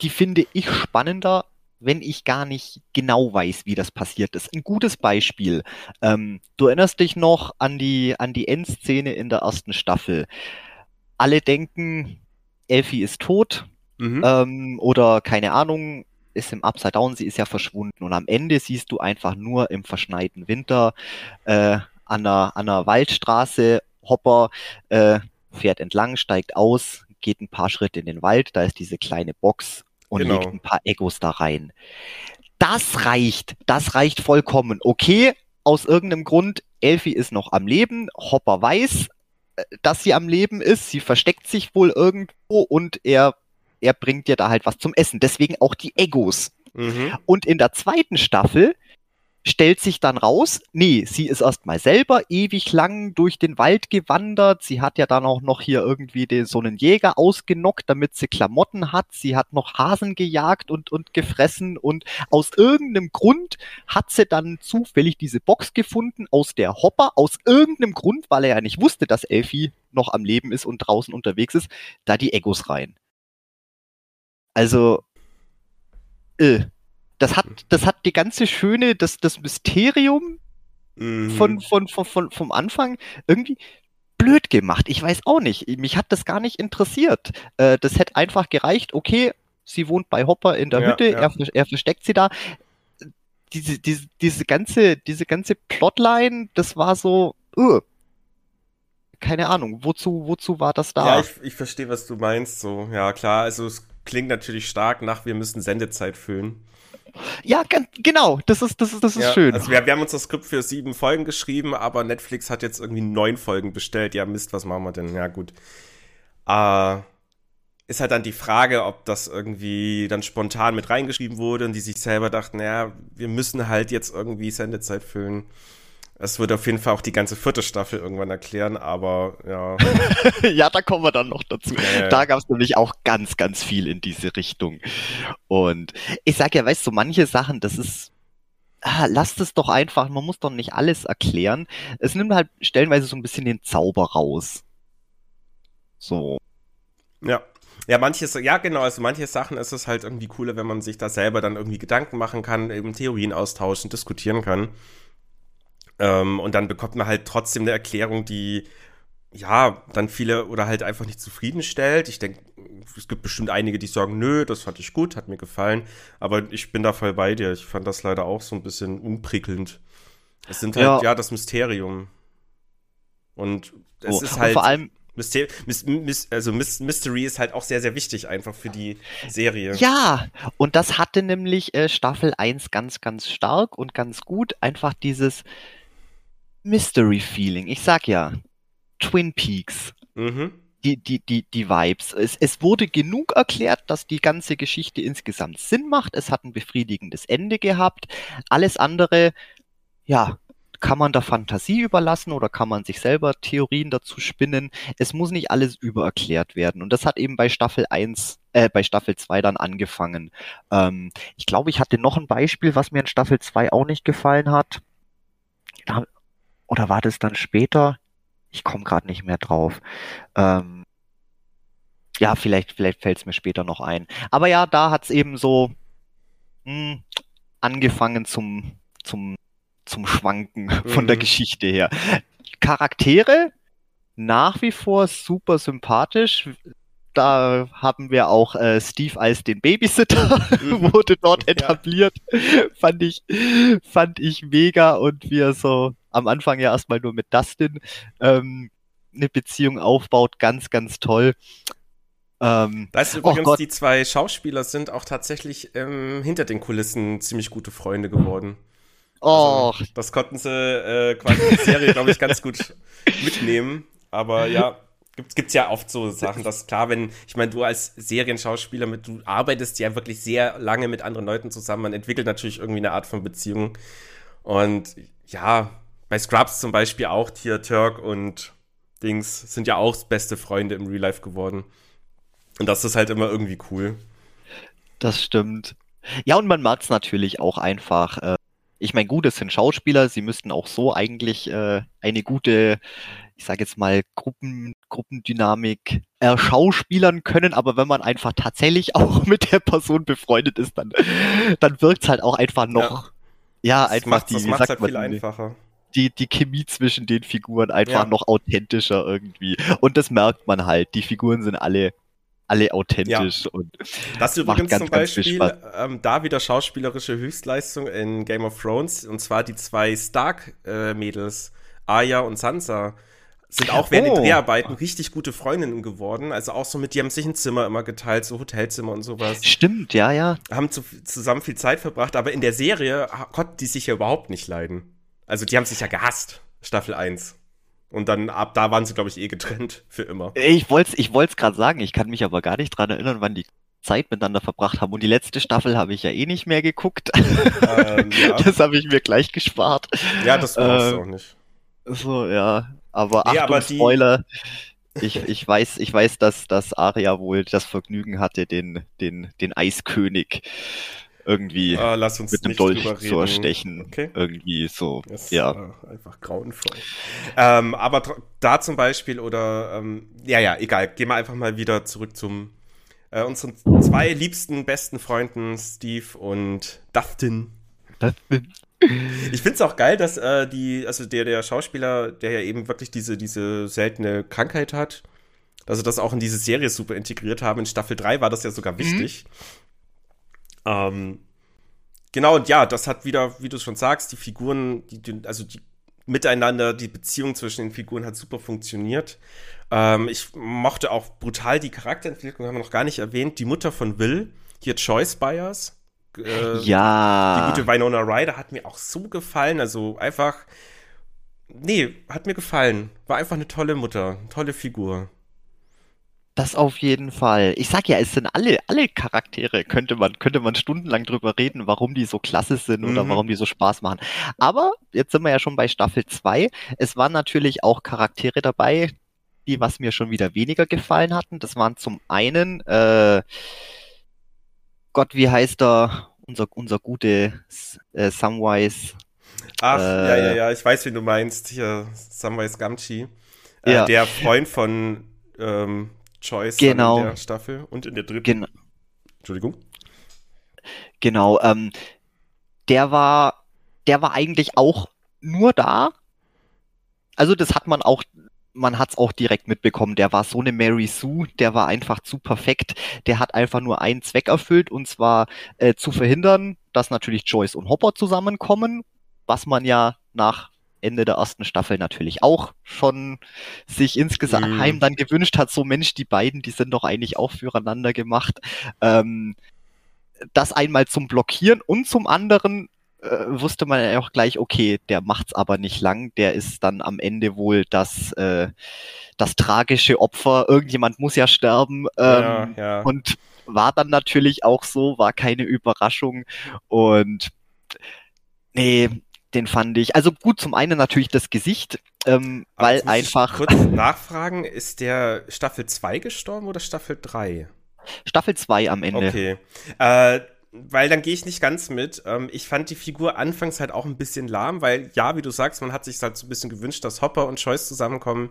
die finde ich spannender, wenn ich gar nicht genau weiß, wie das passiert ist. Ein gutes Beispiel. Ähm, du erinnerst dich noch an die, an die Endszene in der ersten Staffel. Alle denken, Elfie ist tot, Mhm. ähm, oder keine Ahnung, ist im Upside Down, sie ist ja verschwunden. Und am Ende siehst du einfach nur im verschneiten Winter äh, an, einer, an einer Waldstraße, Hopper äh, fährt entlang, steigt aus, geht ein paar Schritte in den Wald, da ist diese kleine Box und Genau. legt ein paar Egos da rein. Das reicht, das reicht vollkommen. Okay, aus irgendeinem Grund, Elfie ist noch am Leben, Hopper weiß, äh, dass sie am Leben ist, sie versteckt sich wohl irgendwo und er, er bringt dir da halt was zum Essen. Deswegen auch die Egos. Mhm. Und in der zweiten Staffel stellt sich dann raus, nee, sie ist erstmal selber ewig lang durch den Wald gewandert. Sie hat ja dann auch noch hier irgendwie den, so einen Jäger ausgenockt, damit sie Klamotten hat. Sie hat noch Hasen gejagt und, und gefressen und aus irgendeinem Grund hat sie dann zufällig diese Box gefunden, aus der Hopper, aus irgendeinem Grund, weil er ja nicht wusste, dass Elfie noch am Leben ist und draußen unterwegs ist, da die Egos rein. Also, äh, das hat, das hat die ganze schöne, das, das Mysterium Mhm. von, von, von, von, vom Anfang irgendwie blöd gemacht. Ich weiß auch nicht. Mich hat das gar nicht interessiert. Äh, das hätte einfach gereicht, okay, sie wohnt bei Hopper in der Ja, Hütte, ja. Er, er versteckt sie da. Diese, diese, diese ganze, diese ganze Plotline, das war so, uh, keine Ahnung, wozu, wozu war das da? Ja, ich, ich verstehe, was du meinst. So, ja, klar. Also, es klingt natürlich stark nach, wir müssen Sendezeit füllen. Ja, genau, das ist, das ist, das ist ja, schön. Also, wir, wir haben uns das Skript für sieben Folgen geschrieben, aber Netflix hat jetzt irgendwie neun Folgen bestellt. Ja, Mist, was machen wir denn? Ja, gut. Äh, ist halt dann die Frage, ob das irgendwie dann spontan mit reingeschrieben wurde und die sich selber dachten, ja, wir müssen halt jetzt irgendwie Sendezeit füllen. Das wird auf jeden Fall auch die ganze vierte Staffel irgendwann erklären, aber ja. [laughs] ja, da kommen wir dann noch dazu. Ja. Da gab es nämlich auch ganz, ganz viel in diese Richtung. Und ich sag ja, weißt du, manche Sachen, das ist, ah, lasst es doch einfach, man muss doch nicht alles erklären. Es nimmt halt stellenweise so ein bisschen den Zauber raus. So. Ja. Ja, manches, ja genau, also manche Sachen ist es halt irgendwie cooler, wenn man sich da selber dann irgendwie Gedanken machen kann, eben Theorien austauschen, diskutieren kann. Ähm, und dann bekommt man halt trotzdem eine Erklärung, die ja dann viele oder halt einfach nicht zufriedenstellt. Ich denke, es gibt bestimmt einige, die sagen, nö, das fand ich gut, hat mir gefallen. Aber ich bin da voll bei dir. Ich fand das leider auch so ein bisschen unprickelnd. Es sind halt, ja, das Mysterium. Und es so. ist Und halt. vor allem, Myster Mys Mys also Mys Mystery ist halt auch sehr, sehr wichtig einfach für die Serie. Ja, und das hatte nämlich äh, Staffel 1 ganz, ganz stark und ganz gut. Einfach dieses Mystery-Feeling. Ich sag ja, Twin Peaks. Mhm. Die, die, die, die Vibes. Es, es wurde genug erklärt, dass die ganze Geschichte insgesamt Sinn macht. Es hat ein befriedigendes Ende gehabt. Alles andere, ja, kann man der Fantasie überlassen oder kann man sich selber Theorien dazu spinnen. Es muss nicht alles übererklärt werden. Und das hat eben bei Staffel 1, äh, bei Staffel 2 dann angefangen. Ähm, ich glaube, ich hatte noch ein Beispiel, was mir in Staffel 2 auch nicht gefallen hat. Da, oder war das dann später? Ich komme gerade nicht mehr drauf. Ähm, ja, vielleicht, vielleicht fällt es mir später noch ein. Aber ja, da hat's eben so mh, angefangen zum, zum, zum Schwanken von der Mhm. Geschichte her. Charaktere nach wie vor super sympathisch. Da haben wir auch äh, Steve als den Babysitter, [laughs] Mhm. wurde dort Ja. etabliert. Fand ich, fand ich mega und wie er so am Anfang ja erstmal nur mit Dustin ähm, eine Beziehung aufbaut, ganz, ganz toll. Ähm, Da ist Oh übrigens, Gott. die zwei Schauspieler sind auch tatsächlich ähm, hinter den Kulissen ziemlich gute Freunde geworden. oh, Also, das konnten sie äh, quasi in die Serie, glaube ich, ganz gut [laughs] mitnehmen. Aber ja, gibt, gibt's ja oft so Sachen, dass klar, wenn, ich meine, du als Serienschauspieler mit, du arbeitest ja wirklich sehr lange mit anderen Leuten zusammen, man entwickelt natürlich irgendwie eine Art von Beziehung. Und ja, bei Scrubs zum Beispiel auch, hier Turk und Dings sind ja auch beste Freunde im Real Life geworden. Und das ist halt immer irgendwie cool. Das stimmt. Ja, und man merkt es natürlich auch einfach. Äh, ich meine, gut, es sind Schauspieler, sie müssten auch so eigentlich äh, eine gute, ich sage jetzt mal, Gruppen, Gruppendynamik erschauspielern können, aber wenn man einfach tatsächlich [laughs] auch mit der Person befreundet ist, dann, dann wirkt es halt auch einfach noch, ja, Das einfach macht's- die, das sagt halt viel einfacher. Die, die Chemie zwischen den Figuren einfach Ja. noch authentischer irgendwie. Und das merkt man halt. Die Figuren sind alle, alle authentisch und Das übrigens ganz, zum Beispiel ähm, da wieder schauspielerische Höchstleistung in Game of Thrones. Und zwar die zwei Stark-Mädels, Arya und Sansa, sind auch während Oh. den Dreharbeiten richtig gute Freundinnen geworden. Also auch so mit, die haben sich ein Zimmer immer geteilt, so Hotelzimmer und sowas. stimmt, ja, ja. Haben zu, zusammen viel Zeit verbracht, aber in der Serie konnten die sich ja überhaupt nicht leiden. Also die haben sich ja gehasst, Staffel 1. Und dann ab da waren sie, glaube ich, eh getrennt für immer. Ich wollte es ich wollt's gerade sagen, ich kann mich aber gar nicht dran erinnern, wann die Zeit miteinander verbracht haben. Und die letzte Staffel habe ich ja eh nicht mehr geguckt. [laughs] ähm, ja. Das habe ich mir gleich gespart. ja, das brauchst du Ähm, auch nicht. So, ja. Aber Nee, Achtung, aber die- Spoiler. Ich, ich weiß, ich weiß, dass, dass Aria wohl das Vergnügen hatte, den, den, den Eiskönig irgendwie Ah, lass uns mit einem nicht Dolch zu erstechen. Okay. Irgendwie so. Das ist ja. äh, einfach grauenvoll. Ähm, aber da zum Beispiel oder, ähm, ja, ja, egal. Gehen wir einfach mal wieder zurück zum äh, unseren zwei liebsten, besten Freunden, Steve und Dustin. Dustin. Ich finde es auch geil, dass äh, die, also der, der Schauspieler, der ja eben wirklich diese, diese seltene Krankheit hat, dass sie das auch in diese Serie super integriert haben. In Staffel 3 war das ja sogar wichtig. Mhm. Ähm, genau, und ja, das hat wieder, wie du schon sagst, die Figuren, die, also die miteinander, die Beziehung zwischen den Figuren hat super funktioniert. Ähm, ich mochte auch brutal die Charakterentwicklung, haben wir noch gar nicht erwähnt. Die Mutter von Will, hier Choice Bias. Äh, ja. Die gute Winona Ryder hat mir auch so gefallen. Also einfach, nee, hat mir gefallen. War einfach eine tolle Mutter, tolle Figur. Das auf jeden Fall. Ich sag ja, es sind alle, alle Charaktere, könnte man, könnte man stundenlang drüber reden, warum die so klasse sind oder mhm. warum die so Spaß machen. Aber jetzt sind wir ja schon bei Staffel 2. Es waren natürlich auch Charaktere dabei, die was mir schon wieder weniger gefallen hatten. Das waren zum einen, äh, Gott, wie heißt er? Unser, unser gute äh, Samwise. Ach, äh, ja, ja, ja, ich weiß, wie du meinst. Hier, Samwise Gamchi. Äh, ja. Der Freund von ähm, Choice genau. in der Staffel und in der dritten. Gen Entschuldigung. Genau, ähm, der war, der war eigentlich auch nur da. Also das hat man auch, man hat es auch direkt mitbekommen. Der war so eine Mary Sue, der war einfach zu perfekt. Der hat einfach nur einen Zweck erfüllt und zwar äh, zu verhindern, dass natürlich Joyce und Hopper zusammenkommen, was man ja nach Ende der ersten Staffel natürlich auch schon sich insgeheim mm. dann gewünscht hat, so Mensch, die beiden, die sind doch eigentlich auch füreinander gemacht. Ähm, das einmal zum Blockieren und zum anderen äh, wusste man ja auch gleich, okay, der macht's aber nicht lang, der ist dann am Ende wohl das, äh, das tragische Opfer, irgendjemand muss ja sterben ähm, ja, ja. und war dann natürlich auch so, war keine Überraschung und nee, den fand ich. Also gut, zum einen natürlich das Gesicht, ähm, weil einfach. kurz [laughs] nachfragen, ist der Staffel 2 gestorben oder Staffel 3? Staffel 2 am Ende. Okay. Äh, weil dann gehe ich nicht ganz mit. Ähm, ich fand die Figur anfangs halt auch ein bisschen lahm, weil ja, wie du sagst, man hat sich halt so ein bisschen gewünscht, dass Hopper und Choice zusammenkommen.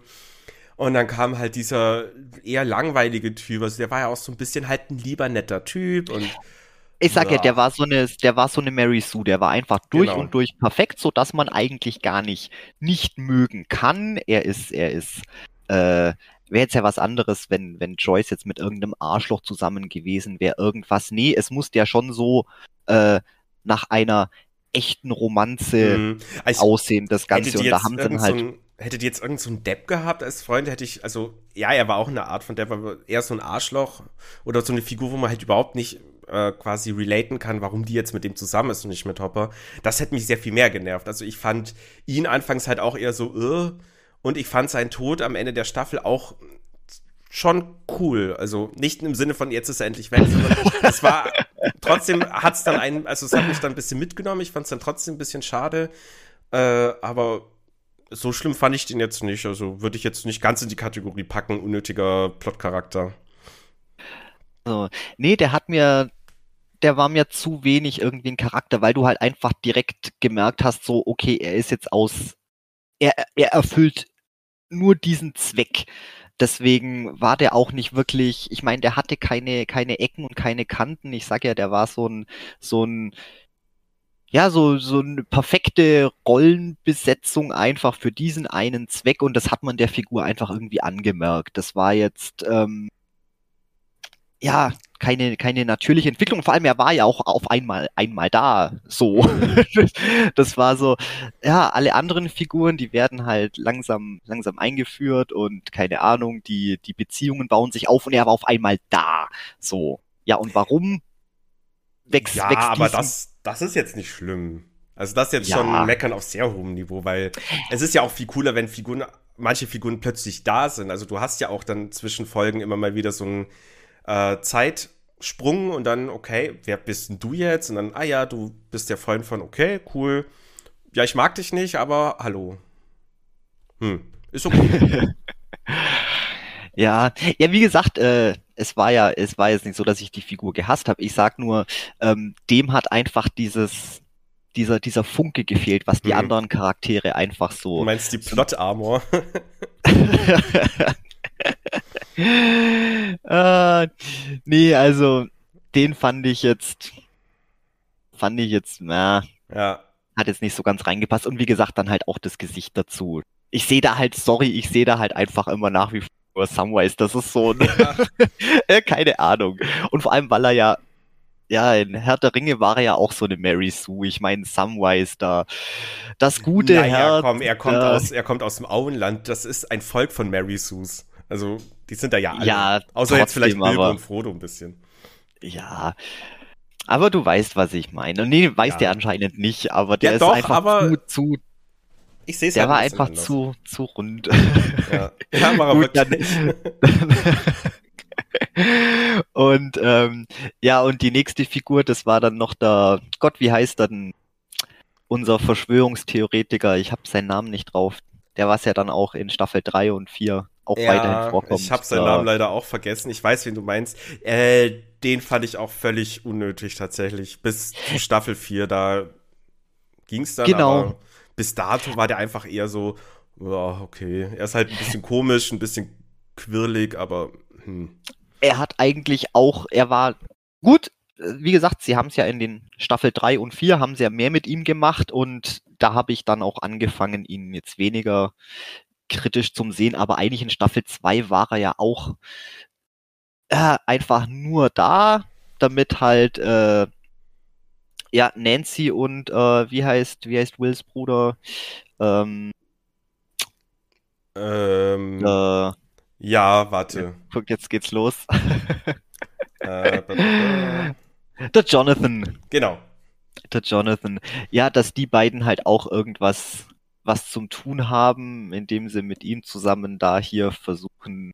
Und dann kam halt dieser eher langweilige Typ. Also der war ja auch so ein bisschen halt ein lieber netter Typ und [laughs] ich sag ja. ja, der war so eine, der war so eine Mary Sue, der war einfach durch genau. und durch perfekt, so dass man eigentlich gar nicht nicht mögen kann. Er ist, er ist, äh, wäre jetzt ja was anderes, wenn, wenn Joyce jetzt mit irgendeinem Arschloch zusammen gewesen wäre, irgendwas. Nee, es muss ja schon so äh, nach einer echten Romanze mhm. also, aussehen, das Ganze. Und da haben sie dann halt. So hättet ihr jetzt irgendeinen so Depp gehabt als Freund, hätte ich, also, ja, er war auch eine Art von Depp, aber eher so ein Arschloch oder so eine Figur, wo man halt überhaupt nicht äh, quasi relaten kann, warum die jetzt mit dem zusammen ist und nicht mit Hopper. Das hätte mich sehr viel mehr genervt. Also ich fand ihn anfangs halt auch eher so, äh, und ich fand seinen Tod am Ende der Staffel auch schon cool. Also nicht im Sinne von jetzt ist er endlich weg, sondern es war [laughs] trotzdem hat es dann einen, also es hat mich dann ein bisschen mitgenommen. Ich fand es dann trotzdem ein bisschen schade, äh, aber so schlimm fand ich den jetzt nicht. Also würde ich jetzt nicht ganz in die Kategorie packen, unnötiger Plotcharakter. So. Nee, der hat mir, der war mir zu wenig irgendwie ein Charakter, weil du halt einfach direkt gemerkt hast, so, okay, er ist jetzt aus, er, er erfüllt nur diesen Zweck. Deswegen war der auch nicht wirklich, ich meine, der hatte keine, keine Ecken und keine Kanten. Ich sag ja, der war so ein, so ein, ja, so, so eine perfekte Rollenbesetzung einfach für diesen einen Zweck und das hat man der Figur einfach irgendwie angemerkt. Das war jetzt, ähm, ja, keine, keine natürliche Entwicklung. Vor allem, er war ja auch auf einmal, einmal da, so. [laughs] das war so, ja, alle anderen Figuren, die werden halt langsam, langsam eingeführt und keine Ahnung, die, die Beziehungen bauen sich auf und er war auf einmal da, so. Ja, und warum wächst, ja, wächst aber das, das ist jetzt nicht schlimm. Also das ist jetzt ja. schon Meckern auf sehr hohem Niveau, weil es ist ja auch viel cooler, wenn Figuren, manche Figuren plötzlich da sind. Also du hast ja auch dann zwischen Folgen immer mal wieder so ein äh, Zeitsprung und dann, okay, wer bist denn du jetzt? Und dann, ah ja, du bist der Freund von, okay, cool. Ja, ich mag dich nicht, aber hallo. Hm, ist okay. [laughs] ja, ja, wie gesagt, äh, es war ja, es war jetzt nicht so, dass ich die Figur gehasst habe. Ich sag nur, ähm, dem hat einfach dieses, dieser, dieser Funke gefehlt, was die mhm. anderen Charaktere einfach so. Du meinst die Plot-Armor? [laughs] [laughs] äh, [laughs] Nee, also den fand ich jetzt, fand ich jetzt, na, Ja. hat jetzt nicht so ganz reingepasst. Und wie gesagt, dann halt auch das Gesicht dazu. Ich sehe da halt, sorry, ich sehe da halt einfach immer nach wie vor Samwise. Das ist so ein, äh, [laughs] keine Ahnung. Und vor allem, weil er ja, ja, in Herr der Ringe war er ja auch so eine Mary Sue. Ich meine, Samwise da, das gute naja, Herz. komm, er kommt, ja. aus, er kommt aus dem Auenland. Das ist ein Volk von Mary Sues. Also, die sind da ja alle. Ja, Außer jetzt vielleicht trotzdem, Bilbo aber- und Frodo ein bisschen. Ja. Aber du weißt, was ich meine. Und nee, weiß Ja. der anscheinend nicht, aber der Ja, ist doch, einfach zu, zu, Ich sehe es der halt war ein einfach anders. zu, zu rund. Ja, ja war [laughs] Gut, dann- [laughs] und ähm, ja, und die nächste Figur, das war dann noch der, Gott, wie heißt er denn? Unser Verschwörungstheoretiker, ich habe seinen Namen nicht drauf. Der war ja dann auch in Staffel 3 und 4 auch weiterhin Ja, vorkommt. ich habe seinen Namen leider auch vergessen. Ich weiß, wen du meinst. Äh, den fand ich auch völlig unnötig tatsächlich. Bis zu Staffel 4, da ging's dann. Genau. Bis dato war der einfach eher so, ja, okay. Er ist halt ein bisschen komisch, ein bisschen quirlig, aber hm. er hat eigentlich auch, er war gut, wie gesagt, sie haben es ja in den Staffel 3 und 4 haben sie ja mehr mit ihm gemacht und da habe ich dann auch angefangen, ihn jetzt weniger kritisch zum Sehen, aber eigentlich in Staffel 2 war er ja auch äh, einfach nur da, damit halt äh, ja Nancy und äh, wie heißt wie heißt Wills Bruder ähm, ähm, äh, ja, warte. guck jetzt geht's los [laughs] äh, der Jonathan genau. der Jonathan. Ja, dass die beiden halt auch irgendwas was zum tun haben, indem sie mit ihm zusammen da hier versuchen,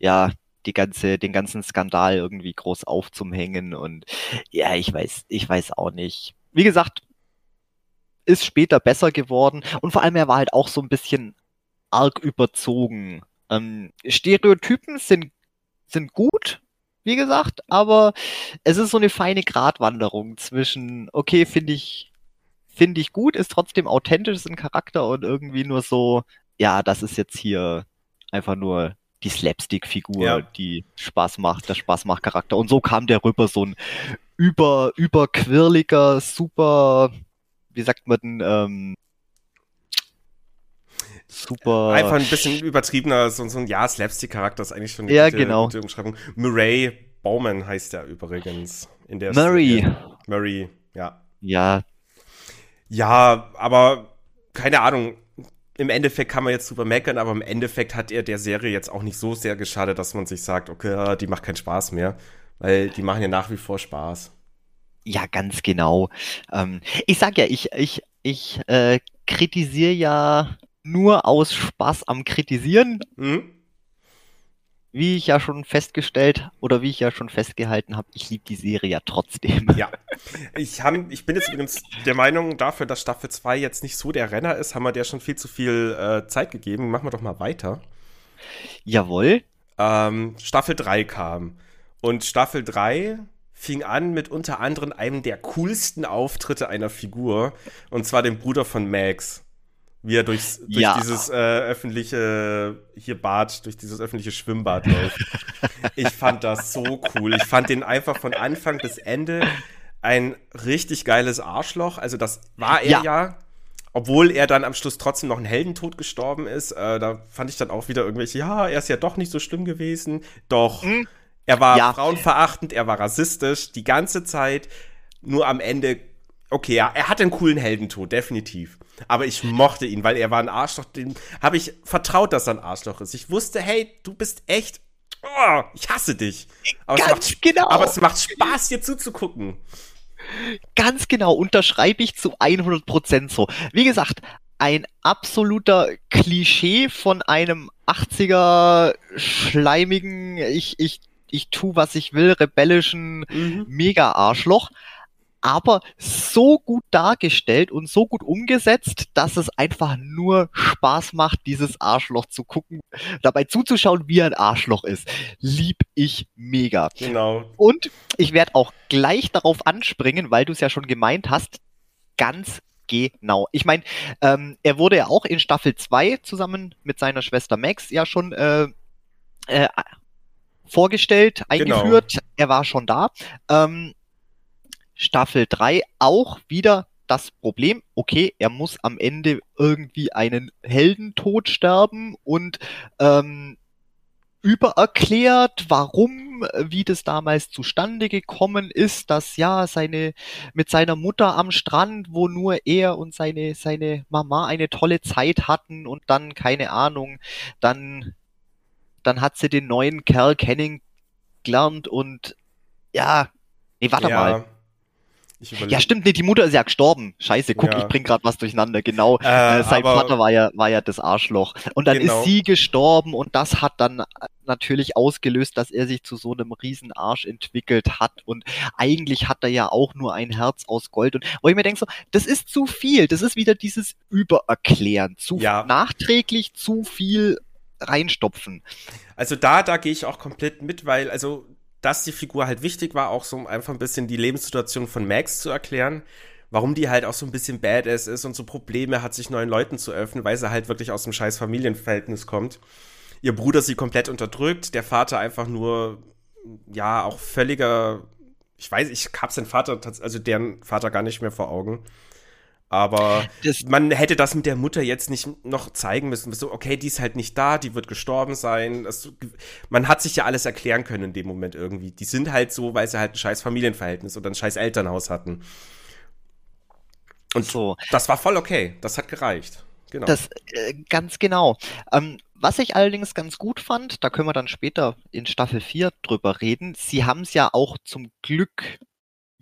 ja, die ganze, den ganzen Skandal irgendwie groß aufzuhängen und ja, ich weiß, ich weiß auch nicht. Wie gesagt, ist später besser geworden und vor allem er war halt auch so ein bisschen arg überzogen. Ähm, Stereotypen sind, sind gut, wie gesagt, aber es ist so eine feine Gratwanderung zwischen, okay, finde ich, finde ich gut, ist trotzdem authentisch, ein Charakter und irgendwie nur so, ja, das ist jetzt hier einfach nur die Slapstick-Figur, Ja. die Spaß macht, der Spaß macht Charakter. Und so kam der rüber, so ein über, überquirliger, super, wie sagt man denn, ähm, super. Einfach ein bisschen übertriebener, so, so ein ja, Slapstick-Charakter ist eigentlich schon eine Ja, gute, genau. gute Umschreibung. Murray Bowman heißt er übrigens in der Murray. Serie. Murray, ja. Ja, Ja, aber keine Ahnung. Im Endeffekt kann man jetzt drüber meckern, aber im Endeffekt hat er der Serie jetzt auch nicht so sehr geschadet, dass man sich sagt, okay, die macht keinen Spaß mehr. Weil die machen ja nach wie vor Spaß. Ja, ganz genau. Ähm, ich sag ja, ich, ich, ich äh, kritisiere ja nur aus Spaß am Kritisieren, Hm? Wie ich ja schon festgestellt oder wie ich ja schon festgehalten habe, ich liebe die Serie ja trotzdem. Ja. Ich, hab, ich bin jetzt übrigens der Meinung, dafür, dass Staffel 2 jetzt nicht so der Renner ist, haben wir der schon viel zu viel äh, Zeit gegeben. Machen wir doch mal weiter. Jawohl. ähm, Staffel 3 kam. Und Staffel 3 fing an mit unter anderem einem der coolsten Auftritte einer Figur, und zwar dem Bruder von Max. Wie er durchs, durch Ja. dieses äh, öffentliche, hier Bad, durch dieses öffentliche Schwimmbad läuft. Ich fand das so cool. Ich fand den einfach von Anfang bis Ende ein richtig geiles Arschloch. Also das war er Ja. ja. Obwohl er dann am Schluss trotzdem noch einen Heldentod gestorben ist, äh, da fand ich dann auch wieder irgendwelche, ja, er ist ja doch nicht so schlimm gewesen. Doch, Mhm. er war Ja. frauenverachtend, er war rassistisch, die ganze Zeit. Nur am Ende, okay, ja, er hatte einen coolen Heldentod, definitiv. Aber ich mochte ihn, weil er war ein Arschloch, dem habe ich vertraut, dass er ein Arschloch ist. Ich wusste, hey, du bist echt, oh, ich hasse dich. Aber, es Ganz macht, genau. aber es macht Spaß, dir zuzugucken. Ganz genau, unterschreibe ich zu 100% so. Wie gesagt, ein absoluter Klischee von einem 80er schleimigen, ich, ich, ich tu, was ich will, rebellischen Mega-Arschloch, aber so gut dargestellt und so gut umgesetzt, dass es einfach nur Spaß macht, dieses Arschloch zu gucken, dabei zuzuschauen, wie er ein Arschloch ist. Lieb ich mega. Genau. Und ich werde auch gleich darauf anspringen, weil du es ja schon gemeint hast, ganz genau. Ich meine, ähm, er wurde ja auch in Staffel 2 zusammen mit seiner Schwester Max ja schon äh, äh, vorgestellt, genau. eingeführt. Genau. Er war schon da. Ähm, Staffel 3 auch wieder das Problem, okay, er muss am Ende irgendwie einen Heldentod sterben und ähm, übererklärt, warum, wie das damals zustande gekommen ist, dass ja seine mit seiner Mutter am Strand, wo nur er und seine seine Mama eine tolle Zeit hatten und dann keine Ahnung, dann dann hat sie den neuen Kerl kennengelernt und ja, nee, warte ja. mal. Ja, stimmt, nee, die Mutter ist ja gestorben. Scheiße, guck, ja. ich bring gerade was durcheinander. Genau, äh, äh, sein Vater war ja, war ja das Arschloch. Und dann genau. ist sie gestorben und das hat dann natürlich ausgelöst, dass er sich zu so einem riesen Arsch entwickelt hat. Und eigentlich hat er ja auch nur ein Herz aus Gold. Und wo ich mir denke so, das ist zu viel. Das ist wieder dieses Übererklären. Zu ja. nachträglich zu viel reinstopfen. Also da, da gehe ich auch komplett mit, weil, also dass die Figur halt wichtig war, auch so um einfach ein bisschen die Lebenssituation von Max zu erklären. Warum die halt auch so ein bisschen badass ist und so Probleme hat, sich neuen Leuten zu öffnen, weil sie halt wirklich aus einem scheiß Familienverhältnis kommt. Ihr Bruder sie komplett unterdrückt, der Vater einfach nur, ja, auch völliger, ich weiß, ich hab's den Vater, also deren Vater gar nicht mehr vor Augen. Aber das, man hätte das mit der Mutter jetzt nicht noch zeigen müssen. So, okay, die ist halt nicht da, die wird gestorben sein. Das, man hat sich ja alles erklären können in dem Moment irgendwie. Die sind halt so, weil sie halt ein scheiß Familienverhältnis oder ein scheiß Elternhaus hatten. Und so. das war voll okay. Das hat gereicht. Genau. Das, äh, ganz genau. Ähm, was ich allerdings ganz gut fand, da können wir dann später in Staffel 4 drüber reden, sie haben es ja auch zum Glück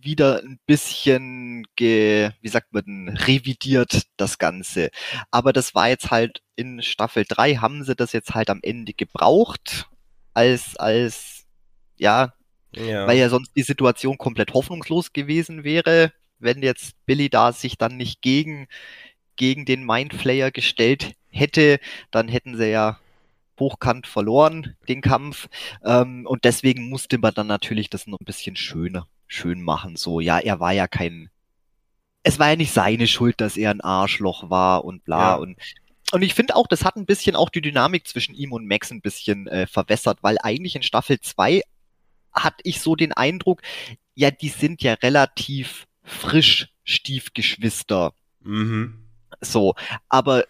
wieder ein bisschen, ge, wie sagt man, revidiert das Ganze. Aber das war jetzt halt in Staffel 3 haben sie das jetzt halt am Ende gebraucht als, als, ja, ja. weil ja sonst die Situation komplett hoffnungslos gewesen wäre, wenn jetzt Billy da sich dann nicht gegen, gegen den Mindflayer gestellt hätte, dann hätten sie ja hochkant verloren, den Kampf. Ähm, und deswegen musste man dann natürlich das noch ein bisschen schöner schön machen. So, ja, er war ja kein, es war ja nicht seine Schuld, dass er ein Arschloch war und bla ja. und und ich finde auch, das hat ein bisschen auch die Dynamik zwischen ihm und Max ein bisschen äh, verwässert, weil eigentlich in Staffel 2 hatte ich so den Eindruck, ja, die sind ja relativ frisch Stiefgeschwister. Mhm. So, aber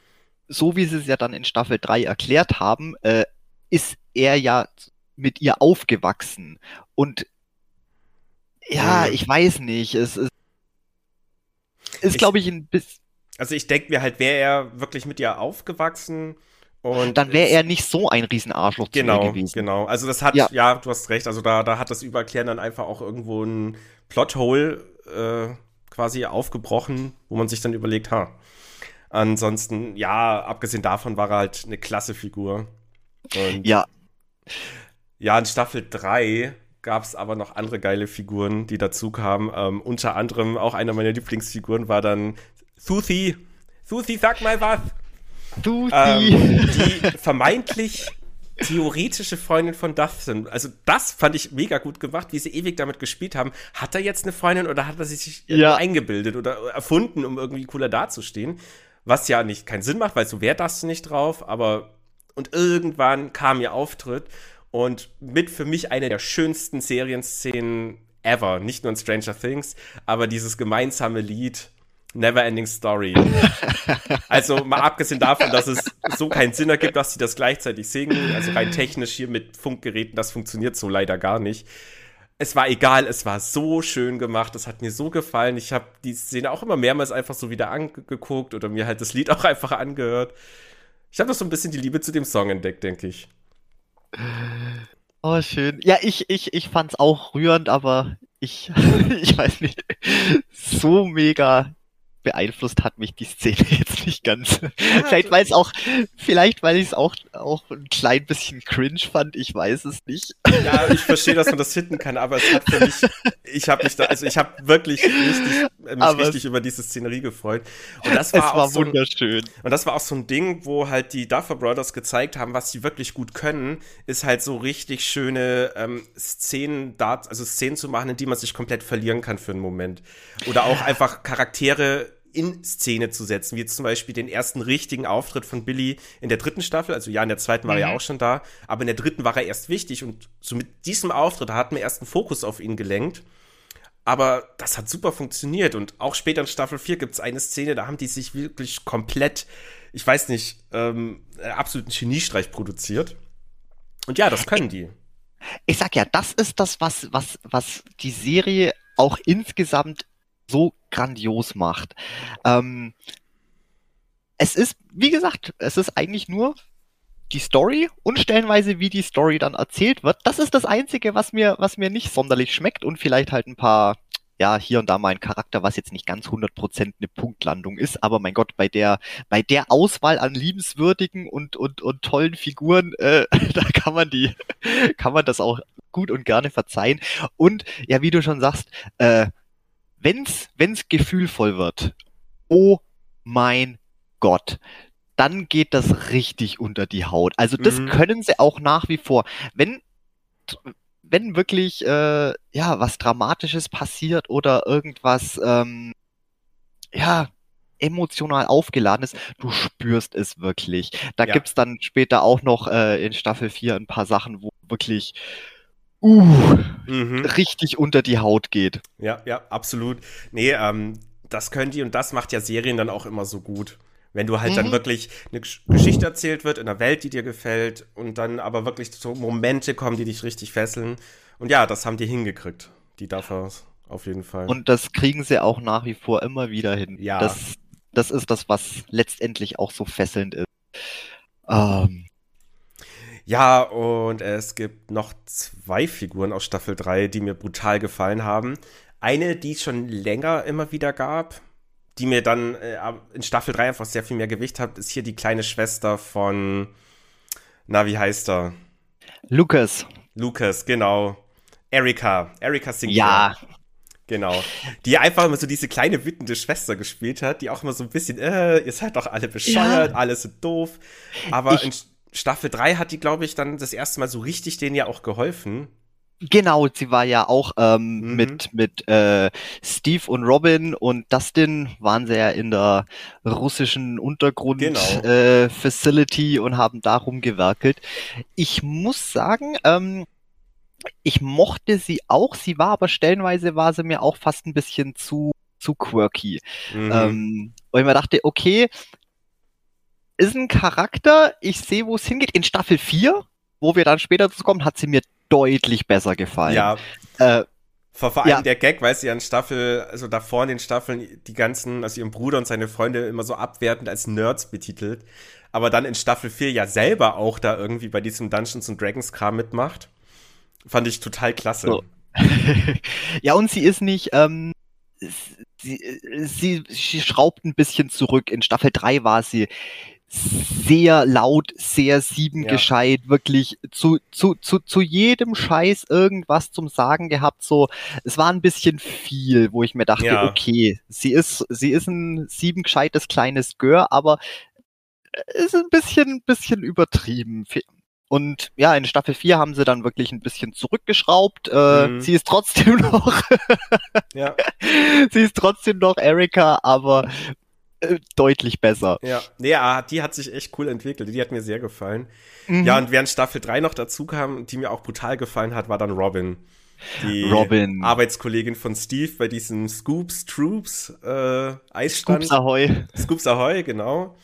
so wie sie es ja dann in Staffel 3 erklärt haben, äh, ist er ja mit ihr aufgewachsen. Und ja, ich weiß nicht. Es ist, ist glaube ich, ein bisschen. Also ich denke mir halt, wäre er wirklich mit ihr aufgewachsen und dann wäre er nicht so ein Riesenarschloch genau, gewesen. Genau, also das hat, ja. ja. du hast recht, also da, da hat das Überklären dann einfach auch irgendwo ein Plothole äh, quasi aufgebrochen, wo man sich dann überlegt, ha. Ansonsten, ja, abgesehen davon war er halt eine klasse Figur. Und ja. Ja, in Staffel 3 gab es aber noch andere geile Figuren, die dazu kamen. Ähm, unter anderem auch einer meiner Lieblingsfiguren war dann Susi. Susi, sag mal was. Susi. Ähm, [laughs] die vermeintlich theoretische Freundin von Dustin. Also das fand ich mega gut gemacht, wie sie ewig damit gespielt haben. Hat er jetzt eine Freundin oder hat er sich ja. eingebildet oder erfunden, um irgendwie cooler dazustehen? Was ja nicht keinen Sinn macht, weil so wäre Dustin nicht drauf, aber und irgendwann kam ihr Auftritt und mit für mich eine der schönsten Serienszenen ever. Nicht nur in Stranger Things, aber dieses gemeinsame Lied Neverending Story. [laughs] also mal abgesehen davon, dass es so keinen Sinn ergibt, dass sie das gleichzeitig singen. Also rein technisch hier mit Funkgeräten, das funktioniert so leider gar nicht. Es war egal, es war so schön gemacht, es hat mir so gefallen. Ich habe die Szene auch immer mehrmals einfach so wieder angeguckt oder mir halt das Lied auch einfach angehört. Ich habe noch so ein bisschen die Liebe zu dem Song entdeckt, denke ich. [laughs] Oh, schön. Ja, ich, ich, ich fand's auch rührend, aber ich, [laughs] ich weiß nicht, so mega beeinflusst hat mich die Szene [laughs] jetzt nicht ganz. Ja, vielleicht weil es auch, vielleicht weil ich es auch, auch ein klein bisschen cringe fand, ich weiß es nicht. Ja, ich verstehe, dass man das hitten kann, aber es hat für mich, ich habe mich da, also ich habe wirklich richtig, mich aber richtig über diese Szenerie gefreut. Und das war, es war so wunderschön. und das war auch so ein Ding, wo halt die Duffer Brothers gezeigt haben, was sie wirklich gut können, ist halt so richtig schöne ähm, Szenen da, also Szenen zu machen, in die man sich komplett verlieren kann für einen Moment. Oder auch einfach Charaktere in Szene zu setzen, wie jetzt zum Beispiel den ersten richtigen Auftritt von Billy in der dritten Staffel. Also ja, in der zweiten war mhm. er ja auch schon da, aber in der dritten war er erst wichtig und so mit diesem Auftritt hat man erst einen Fokus auf ihn gelenkt. Aber das hat super funktioniert und auch später in Staffel 4 gibt es eine Szene, da haben die sich wirklich komplett, ich weiß nicht, ähm, absoluten Geniestreich produziert. Und ja, das können die. Ich sag ja, das ist das, was, was, was die Serie auch insgesamt so grandios macht. Ähm, es ist, wie gesagt, es ist eigentlich nur die Story und stellenweise, wie die Story dann erzählt wird. Das ist das Einzige, was mir, was mir nicht sonderlich schmeckt und vielleicht halt ein paar, ja, hier und da mal ein Charakter, was jetzt nicht ganz 100% eine Punktlandung ist, aber mein Gott, bei der, bei der Auswahl an liebenswürdigen und, und, und tollen Figuren, äh, [laughs] da kann man die, kann man das auch gut und gerne verzeihen. Und, ja, wie du schon sagst, äh, wenn's, wenn's gefühlvoll wird, oh mein Gott, dann geht das richtig unter die Haut. Also das mhm. können sie auch nach wie vor. Wenn, wenn wirklich äh, ja was Dramatisches passiert oder irgendwas ähm, ja emotional aufgeladen ist, du spürst es wirklich. Da ja. gibt's dann später auch noch äh, in Staffel 4 ein paar Sachen, wo wirklich uh, mhm. richtig unter die Haut geht. Ja, ja, absolut. Nee, ähm, das können die und das macht ja Serien dann auch immer so gut. Wenn du halt mhm. dann wirklich eine Geschichte erzählt wird in einer Welt, die dir gefällt und dann aber wirklich so Momente kommen, die dich richtig fesseln. Und ja, das haben die hingekriegt. Die dafür auf jeden Fall. Und das kriegen sie auch nach wie vor immer wieder hin. Ja. Das, das ist das, was letztendlich auch so fesselnd ist. Ähm. Ja, und es gibt noch zwei Figuren aus Staffel 3, die mir brutal gefallen haben. Eine, die es schon länger immer wieder gab, die mir dann äh, in Staffel 3 einfach sehr viel mehr Gewicht hat, ist hier die kleine Schwester von, na, wie heißt er? Lucas. Lucas, genau. Erika. Erika Sinclair. Ja. Genau. Die einfach immer so diese kleine wütende Schwester gespielt hat, die auch immer so ein bisschen, äh, ihr seid doch alle bescheuert, ja. alles so doof. Aber ich in Staffel 3 hat die, glaube ich, dann das erste Mal so richtig denen ja auch geholfen. Genau, sie war ja auch ähm, mhm. mit mit äh, Steve und Robin und Dustin waren sie ja in der russischen Untergrund genau. äh, Facility und haben darum gewerkelt. Ich muss sagen, ähm, ich mochte sie auch. Sie war aber stellenweise war sie mir auch fast ein bisschen zu zu quirky. Mhm. Ähm, weil ich mir dachte, okay, ist ein Charakter, ich sehe, wo es hingeht. In Staffel 4 wo wir dann später zu kommen, hat sie mir deutlich besser gefallen. Ja. Äh, vor, vor allem ja. der Gag, weil sie an Staffel, also davor in den Staffeln, die ganzen, also ihren Bruder und seine Freunde immer so abwertend als Nerds betitelt. Aber dann in Staffel 4 ja selber auch da irgendwie bei diesem Dungeons and Dragons Kram mitmacht. Fand ich total klasse. So. [laughs] ja, und sie ist nicht, ähm, sie, sie, sie schraubt ein bisschen zurück. In Staffel 3 war sie sehr laut, sehr siebengescheit, ja. wirklich zu, zu, zu, zu jedem Scheiß irgendwas zum Sagen gehabt. So, es war ein bisschen viel, wo ich mir dachte, ja. okay, sie ist, sie ist ein siebengescheites kleines Gör, aber ist ein bisschen, bisschen übertrieben. Und ja, in Staffel 4 haben sie dann wirklich ein bisschen zurückgeschraubt. Äh, mhm. Sie ist trotzdem [laughs] noch, ja. [laughs] sie ist trotzdem noch Erika, aber äh, [laughs] deutlich besser. Ja, nee, ah, die hat sich echt cool entwickelt. Die hat mir sehr gefallen. Mhm. Ja, und während Staffel 3 noch dazu kam, die mir auch brutal gefallen hat, war dann Robin. Die Robin. Arbeitskollegin von Steve bei diesem Scoops Troops äh, Eisstand. Scoops Ahoy. Scoops Ahoy, genau.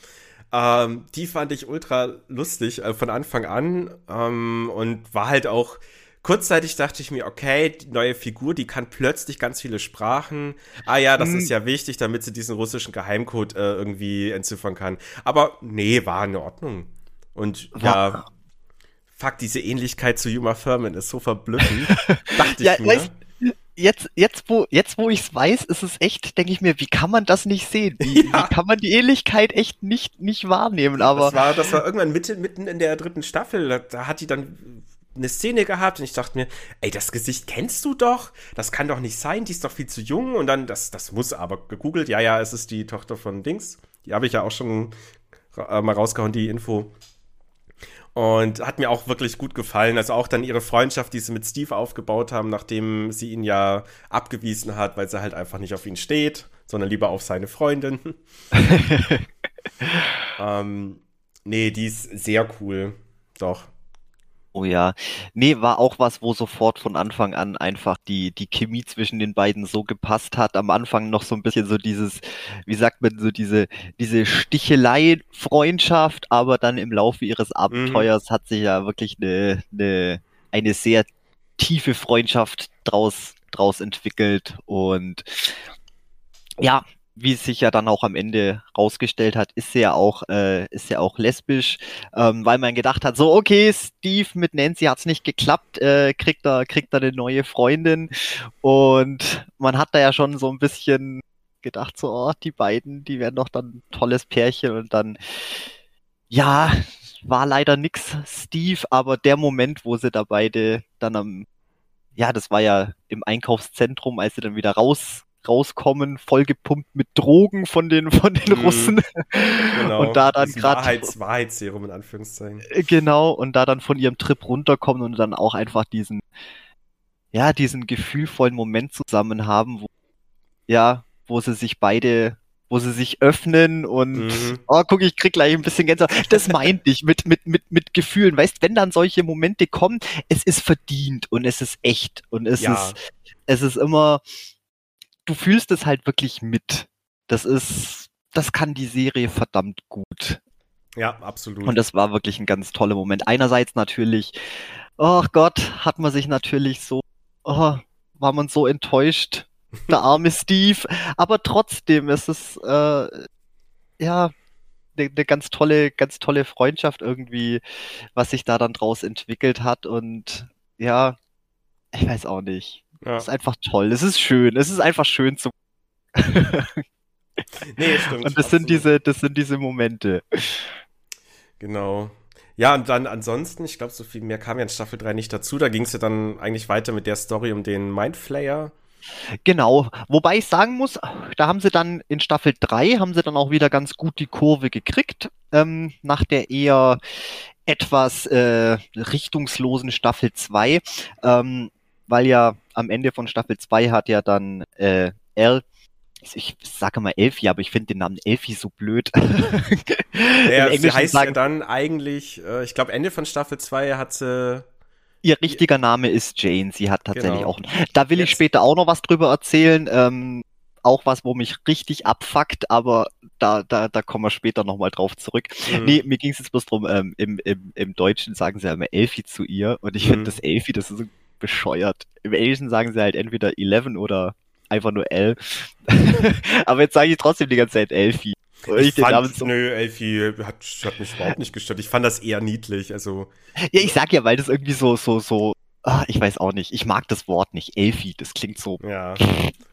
Ähm, die fand ich ultra lustig äh, von Anfang an ähm, und war halt auch kurzzeitig dachte ich mir, okay, die neue Figur, die kann plötzlich ganz viele Sprachen. Ah ja, das hm. ist ja wichtig, damit sie diesen russischen Geheimcode äh, irgendwie entziffern kann. Aber nee, war in Ordnung. Und war. ja, fuck, diese Ähnlichkeit zu Yuma Furman ist so verblüffend. [laughs] dachte ja, ich mir. Weißt, jetzt, jetzt, wo, jetzt, wo ich es weiß, ist es echt, denke ich mir, wie kann man das nicht sehen? Wie, [laughs] ja. wie, kann man die Ähnlichkeit echt nicht, nicht wahrnehmen? Aber das war, das war irgendwann mitten, mitten in der dritten Staffel. Da, da hat die dann eine Szene gehabt und ich dachte mir, ey, das Gesicht kennst du doch, das kann doch nicht sein, die ist doch viel zu jung und dann, das, das muss aber gegoogelt, ja, ja, es ist die Tochter von Dings, die habe ich ja auch schon äh, mal rausgehauen, die Info. Und hat mir auch wirklich gut gefallen. Also auch dann ihre Freundschaft, die sie mit Steve aufgebaut haben, nachdem sie ihn ja abgewiesen hat, weil sie halt einfach nicht auf ihn steht. sondern lieber auf seine Freundin. [laughs] ähm, nee, die ist sehr cool. Doch. Oh ja. Nee, war auch was, wo sofort von Anfang an einfach die, die Chemie zwischen den beiden so gepasst hat. Am Anfang noch so ein bisschen so dieses, wie sagt man, so diese, diese Stichelei-Freundschaft, aber dann im Laufe ihres Abenteuers mhm. hat sich ja wirklich eine, eine, eine sehr tiefe Freundschaft draus, draus entwickelt und ja, wie es sich ja dann auch am Ende rausgestellt hat, ist sie ja auch, äh, ist ja auch lesbisch, ähm, weil man gedacht hat, so, okay, Steve mit Nancy hat's nicht geklappt, äh, kriegt er, kriegt er eine neue Freundin. Und man hat da ja schon so ein bisschen gedacht, so, oh, die beiden, die werden doch dann tolles Pärchen. Und dann, ja, war leider nix, Steve, aber der Moment, wo sie da beide dann am, ja, das war ja im Einkaufszentrum, als sie dann wieder raus rauskommen, vollgepumpt mit Drogen von den, [laughs] von den mhm. Russen. Genau. Und da dann gerade. Wahrheits, Wahrheitsserum in Anführungszeichen. Äh, genau, und da dann von ihrem Trip runterkommen und dann auch einfach diesen, ja, diesen gefühlvollen Moment zusammen haben, wo, ja, wo sie sich beide wo sie sich öffnen und mhm. oh, guck, ich krieg gleich ein bisschen Gänsehaut. Das meint ich mit, mit, mit, mit Gefühlen. Weißt, wenn dann solche Momente kommen, es ist verdient und es ist echt und es ja. ist, es ist immer, du fühlst es halt wirklich mit. Das ist, das kann die Serie verdammt gut. Ja, absolut. Und das war wirklich ein ganz toller Moment. Einerseits natürlich, oh Gott, hat man sich natürlich so, oh, war man so enttäuscht, der [laughs] arme Steve. Aber trotzdem ist es, äh, ja, eine ne ganz tolle, ganz tolle Freundschaft irgendwie, was sich da dann draus entwickelt hat. Und ja, ich weiß auch nicht. Ja. Das ist einfach toll. Es ist schön. Es ist einfach schön zu. [laughs] nee, stimmt. Und das sind diese, das sind diese Momente. Genau. Ja, und dann ansonsten, ich glaube, so viel mehr kam ja in Staffel 3 nicht dazu. Da ging es ja dann eigentlich weiter mit der Story um den Mindflayer. Genau, wobei ich sagen muss, da haben sie dann in Staffel 3 haben sie dann auch wieder ganz gut die Kurve gekriegt, ähm, nach der eher etwas äh, richtungslosen Staffel 2. Ähm, weil ja am Ende von Staffel 2 hat ja dann äh, L ich sage mal Elfie, aber ich finde den Namen Elfie so blöd. [laughs] Ja, sie heißt sagen, ja dann eigentlich, äh, ich glaube Ende von Staffel 2 hat sie Ihr richtiger Name ist Jane. Sie hat tatsächlich genau. auch. Da will Jetzt. ich später auch noch was drüber erzählen. Ähm, auch was, wo mich richtig abfuckt, aber da, da, da kommen wir später nochmal drauf zurück. Mhm. Nee, mir ging es jetzt bloß drum, ähm, im, im, im Deutschen sagen sie ja immer Elfie zu ihr und ich mhm. finde das Elfie, das ist so bescheuert. Im Englischen sagen sie halt entweder 11 oder einfach nur L. [laughs] Aber jetzt sage ich trotzdem die ganze Zeit Elfie. Ich, ich fand, so nö, Elfie hat, hat mich überhaupt nicht gestört. Ich fand das eher niedlich, also. Ja, ich sag ja, weil das irgendwie so, so, so, ah, ich weiß auch nicht. Ich mag das Wort nicht. Elfie, das klingt so. Ja,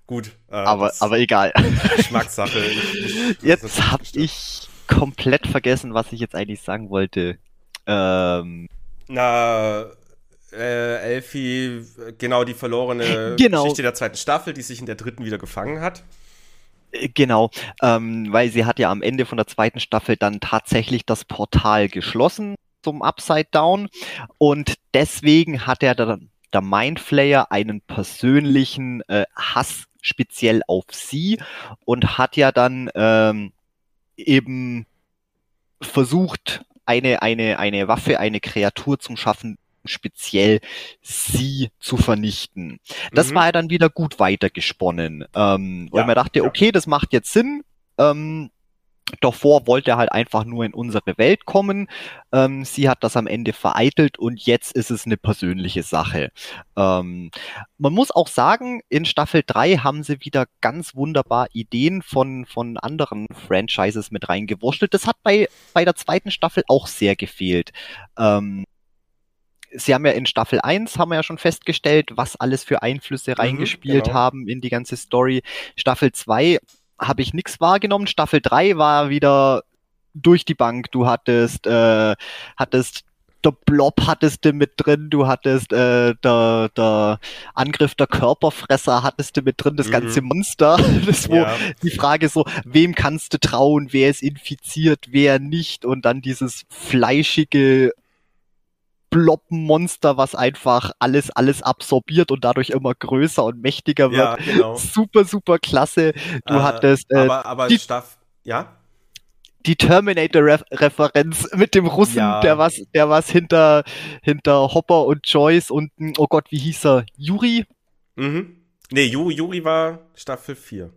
gut. Äh, aber, aber egal. [laughs] Geschmackssache. [laughs] Jetzt hab ich komplett vergessen, was ich jetzt eigentlich sagen wollte. Ähm, Na, äh, Elfie, genau die verlorene [laughs] genau. Geschichte der zweiten Staffel, die sich in der dritten wieder gefangen hat. Äh, genau, ähm, weil sie hat ja am Ende von der zweiten Staffel dann tatsächlich das Portal geschlossen zum Upside Down und deswegen hat er dann der Mindflayer einen persönlichen äh, Hass speziell auf sie und hat ja dann ähm, eben versucht, eine, eine, eine Waffe, eine Kreatur zum Schaffen, speziell sie zu vernichten. Das mhm. war ja dann wieder gut weitergesponnen, ähm, weil ja, man dachte, ja. okay, das macht jetzt Sinn. Ähm, Davor wollte er halt einfach nur in unsere Welt kommen. Ähm, sie hat das am Ende vereitelt und jetzt ist es eine persönliche Sache. Ähm, man muss auch sagen, in Staffel 3 haben sie wieder ganz wunderbar Ideen von, von anderen Franchises mit reingewurschtelt. Das hat bei, bei der zweiten Staffel auch sehr gefehlt. Ähm, Sie haben ja in Staffel 1 haben wir ja schon festgestellt, was alles für Einflüsse mhm, reingespielt genau. haben in die ganze Story. Staffel 2 habe ich nichts wahrgenommen. Staffel 3 war wieder durch die Bank. Du hattest, äh, hattest der Blob hattest du mit drin, du hattest äh, der, der Angriff der Körperfresser hattest du mit drin, das mhm. ganze Monster. [laughs] Das wo ja. die Frage so, wem kannst du trauen, wer ist infiziert, wer nicht und dann dieses fleischige Blobmonster, was einfach alles, alles absorbiert und dadurch immer größer und mächtiger wird. Ja, genau. Super, super klasse. Du Äh, hattest äh, aber, aber die- Staff, ja? die Terminator-Referenz mit dem Russen, Ja. der was, der was hinter, hinter Hopper und Joyce und, hm, oh Gott, wie hieß er? Yuri? Mhm. Nee, Ju, Juri war Staffel 4.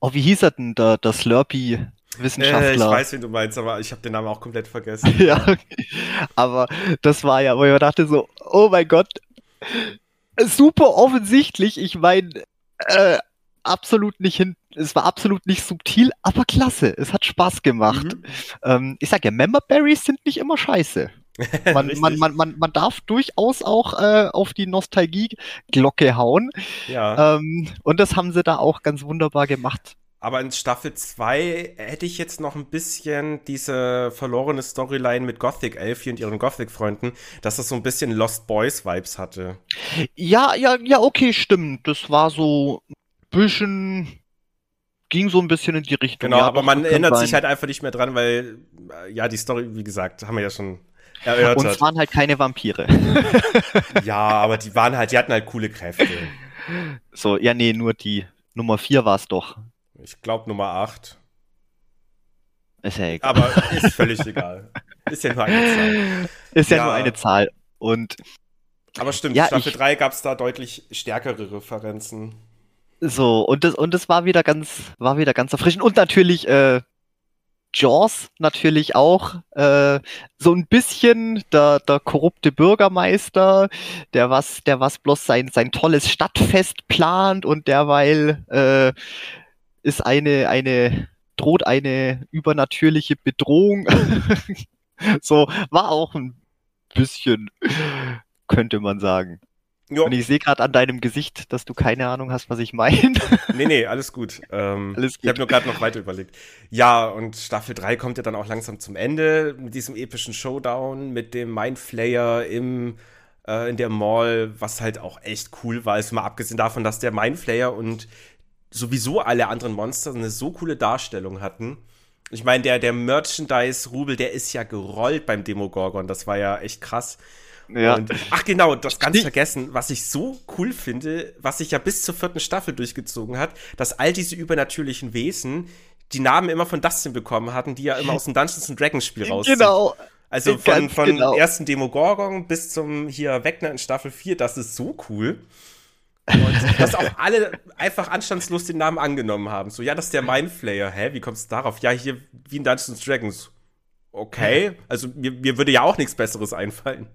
Oh, wie hieß er denn, der, der Äh, ich weiß, wen du meinst, aber ich habe den Namen auch komplett vergessen. [laughs] ja, aber das war ja, wo ich dachte so, oh mein Gott, super offensichtlich. Ich meine, äh, absolut nicht hin, es war absolut nicht subtil, aber klasse. Es hat Spaß gemacht. Mhm. Ähm, ich sag ja, Member Berries sind nicht immer scheiße. [laughs] Man, man, man, man, man darf durchaus auch äh, auf die Nostalgie-Glocke hauen. ja. Ähm, und das haben sie da auch ganz wunderbar gemacht. Aber in Staffel 2 hätte ich jetzt noch ein bisschen diese verlorene Storyline mit Gothic Elfie und ihren Gothic-Freunden, dass das so ein bisschen Lost Boys-Vibes hatte. Ja, ja, ja, okay, stimmt. Das war so ein bisschen, ging so ein bisschen in die Richtung. Genau, ja, aber man erinnert sein. sich halt einfach nicht mehr dran, weil, äh, ja, die Story, wie gesagt, haben wir ja schon erörtert. Und es waren halt keine Vampire. [laughs] ja, aber die waren halt, die hatten halt coole Kräfte. so, ja, nee, nur die Nummer 4 war es doch. Ich glaube Nummer 8. Ist ja egal. Aber ist völlig egal. [laughs] Ist ja nur eine Zahl. Ist ja, ja. nur eine Zahl. Und Aber stimmt, Ja, Staffel ich- 3 gab es da deutlich stärkere Referenzen. so, und das, und das war wieder ganz, war wieder ganz erfrischend. Und natürlich, äh, Jaws natürlich auch, äh, so ein bisschen der, der korrupte Bürgermeister, der was, der was bloß sein, sein tolles Stadtfest plant und derweil, äh, ist eine, eine, droht eine übernatürliche Bedrohung. [laughs] so, war auch ein bisschen, könnte man sagen. Jo, Und ich sehe gerade an deinem Gesicht, dass du keine Ahnung hast, was ich meine. [laughs] nee, nee, alles gut. Ähm, Alles Ich gut. habe nur gerade noch weiter überlegt. Ja, und Staffel 3 kommt ja dann auch langsam zum Ende mit diesem epischen Showdown, mit dem Mindflayer im, äh, in der Mall, was halt auch echt cool war. Also mal abgesehen davon, dass der Mindflayer und sowieso alle anderen Monster eine so coole Darstellung hatten. Ich meine, der, der Merchandise-Rubel, der ist ja gerollt beim Demogorgon. Das war ja echt krass. Ja. Und, ach genau, das ganz vergessen, was ich so cool finde, was sich ja bis zur vierten Staffel durchgezogen hat, dass all diese übernatürlichen Wesen die Namen immer von Dustin bekommen hatten, die ja immer aus dem Dungeons and Dragons Spiel rauszieht. Genau. Also von, von genau. ersten Demogorgon bis zum hier Wegner in Staffel 4, das ist so cool. Und dass auch alle einfach anstandslos den Namen angenommen haben. So, ja, das ist der Mindflayer. Hä, wie kommst du darauf? Ja, hier wie in Dungeons Dragons. Okay, also mir, mir würde ja auch nichts Besseres einfallen.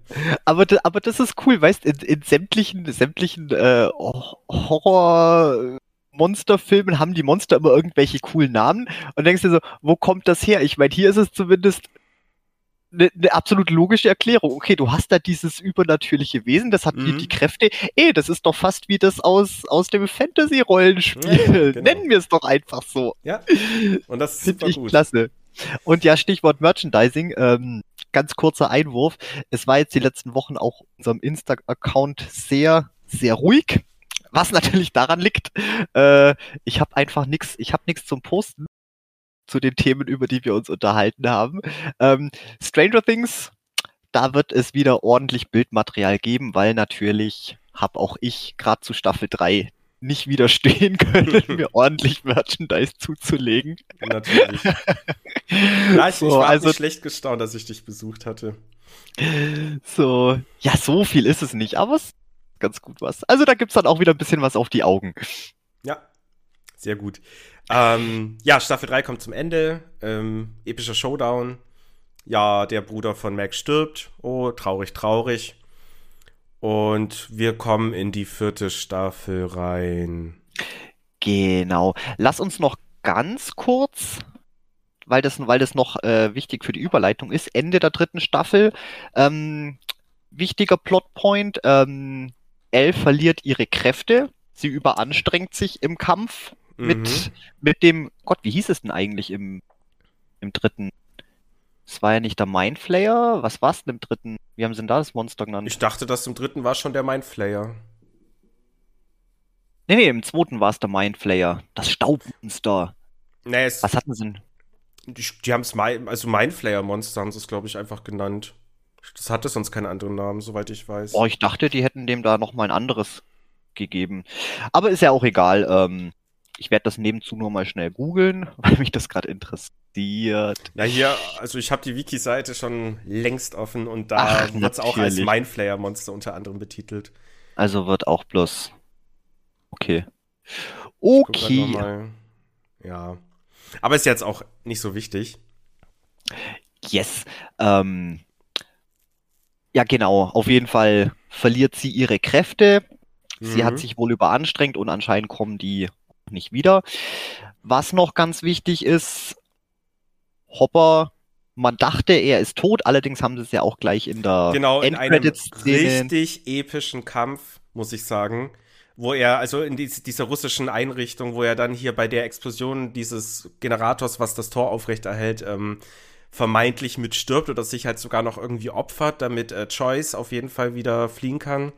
Aber, aber das ist cool, weißt in, in sämtlichen, sämtlichen äh, Horror. Monsterfilmen haben die Monster immer irgendwelche coolen Namen und denkst dir so, wo kommt das her? Ich meine, hier ist es zumindest eine ne absolut logische Erklärung. Okay, du hast da dieses übernatürliche Wesen, das hat die, Mhm. die Kräfte. Ey, das ist doch fast wie das aus, aus dem Fantasy-Rollenspiel. Ja, genau. Nennen wir es doch einfach so. Ja, und das ist Finde ich gut. klasse. Und ja, Stichwort Merchandising, ähm, ganz kurzer Einwurf. Es war jetzt die letzten Wochen auch unserem Insta-Account sehr, sehr ruhig. Was [laughs] natürlich daran liegt, äh, ich habe einfach nichts, ich habe nichts zum Posten zu den Themen, über die wir uns unterhalten haben. Ähm, Stranger Things, da wird es wieder ordentlich Bildmaterial geben, weil natürlich habe auch ich gerade zu Staffel 3 nicht widerstehen [laughs] können, mir [laughs] ordentlich Merchandise zuzulegen. Natürlich. [laughs] Ja, ich, ich So, war also- nicht schlecht gestaunt, dass ich dich besucht hatte. So, ja, so viel ist es nicht, aber es ist ganz gut was. Also da gibt's dann auch wieder ein bisschen was auf die Augen. Ja, sehr gut. Ähm, ja, Staffel 3 kommt zum Ende. Ähm, epischer Showdown. Ja, der Bruder von Max stirbt. Oh, traurig, traurig. Und wir kommen in die vierte Staffel rein. Genau. Lass uns noch ganz kurz, weil das, weil das noch äh, wichtig für die Überleitung ist, Ende der dritten Staffel. Ähm, wichtiger Plotpoint, ähm, Elle verliert ihre Kräfte. Sie überanstrengt sich im Kampf Mhm. mit dem, Gott, wie hieß es denn eigentlich im, im dritten? Es war ja nicht der Mindflayer. Was war es denn im dritten? Wie haben sie denn da das Monster genannt? Ich dachte, das im dritten war schon der Mindflayer. nee, nee, im zweiten war es der Mindflayer. Das Staubmonster. Nee, es, Was hatten sie denn? die, die haben es, also Mindflayer-Monster haben sie es, glaube ich, einfach genannt. Das hatte sonst keinen anderen Namen, soweit ich weiß. Oh, ich dachte, die hätten dem da nochmal ein anderes gegeben. Aber ist ja auch egal. Ähm, ich werde das nebenzu nur mal schnell googeln, [laughs] weil mich das gerade interessiert. Ja, hier, also ich habe die Wiki-Seite schon längst offen und da wird es auch als Mindflayer-Monster unter anderem betitelt. Also wird auch bloß. Okay. Okay. Ja. Aber ist jetzt auch nicht so wichtig. Yes. Ähm, ja, genau. Auf jeden Fall verliert sie ihre Kräfte. Sie mhm. hat sich wohl überanstrengt und anscheinend kommen die nicht wieder. Was noch ganz wichtig ist, Hopper, man dachte, er ist tot, allerdings haben sie es ja auch gleich in der Genau, in einem richtig epischen Kampf, muss ich sagen, wo er, also in die, dieser russischen Einrichtung, wo er dann hier bei der Explosion dieses Generators, was das Tor aufrechterhält, ähm, vermeintlich mit stirbt oder sich halt sogar noch irgendwie opfert, damit äh, Choice auf jeden Fall wieder fliehen kann.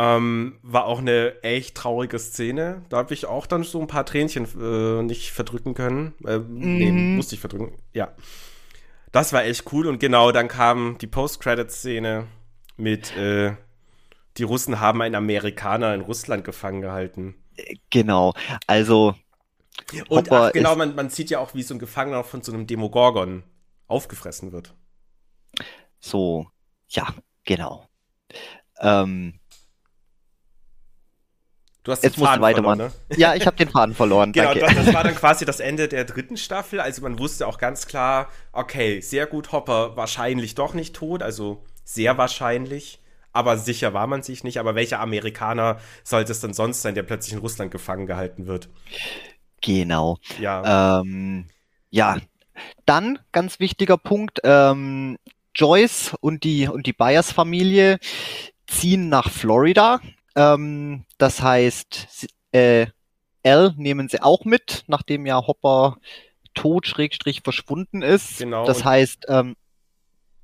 Ähm, war auch eine echt traurige Szene. Da habe ich auch dann so ein paar Tränchen äh, nicht verdrücken können. Äh, mm. Nee, mhm. musste ich verdrücken. Ja. Das war echt cool. Und genau, dann kam die Post-Credit-Szene mit äh, Die Russen haben einen Amerikaner in Russland gefangen gehalten. Genau. Also. Und ach, genau, man, man sieht ja auch, wie so ein Gefangener von so einem Demogorgon aufgefressen wird. So, ja, genau. Ähm, Du hast Jetzt den Faden verloren, ne? Ja, ich habe den Faden verloren. genau, das, das, war dann quasi das Ende der dritten Staffel. Also man wusste auch ganz klar, okay, sehr gut, Hopper wahrscheinlich doch nicht tot, also sehr wahrscheinlich. Aber sicher war man sich nicht. Aber welcher Amerikaner sollte es denn sonst sein, der plötzlich in Russland gefangen gehalten wird? Genau. Ja. Ähm, ja. Dann, ganz wichtiger Punkt, ähm, Joyce und die, und die Byers-Familie ziehen nach Florida ähm, das heißt, äh, L nehmen sie auch mit, nachdem ja Hopper tot schrägstrich verschwunden ist. Genau. Das heißt, ähm,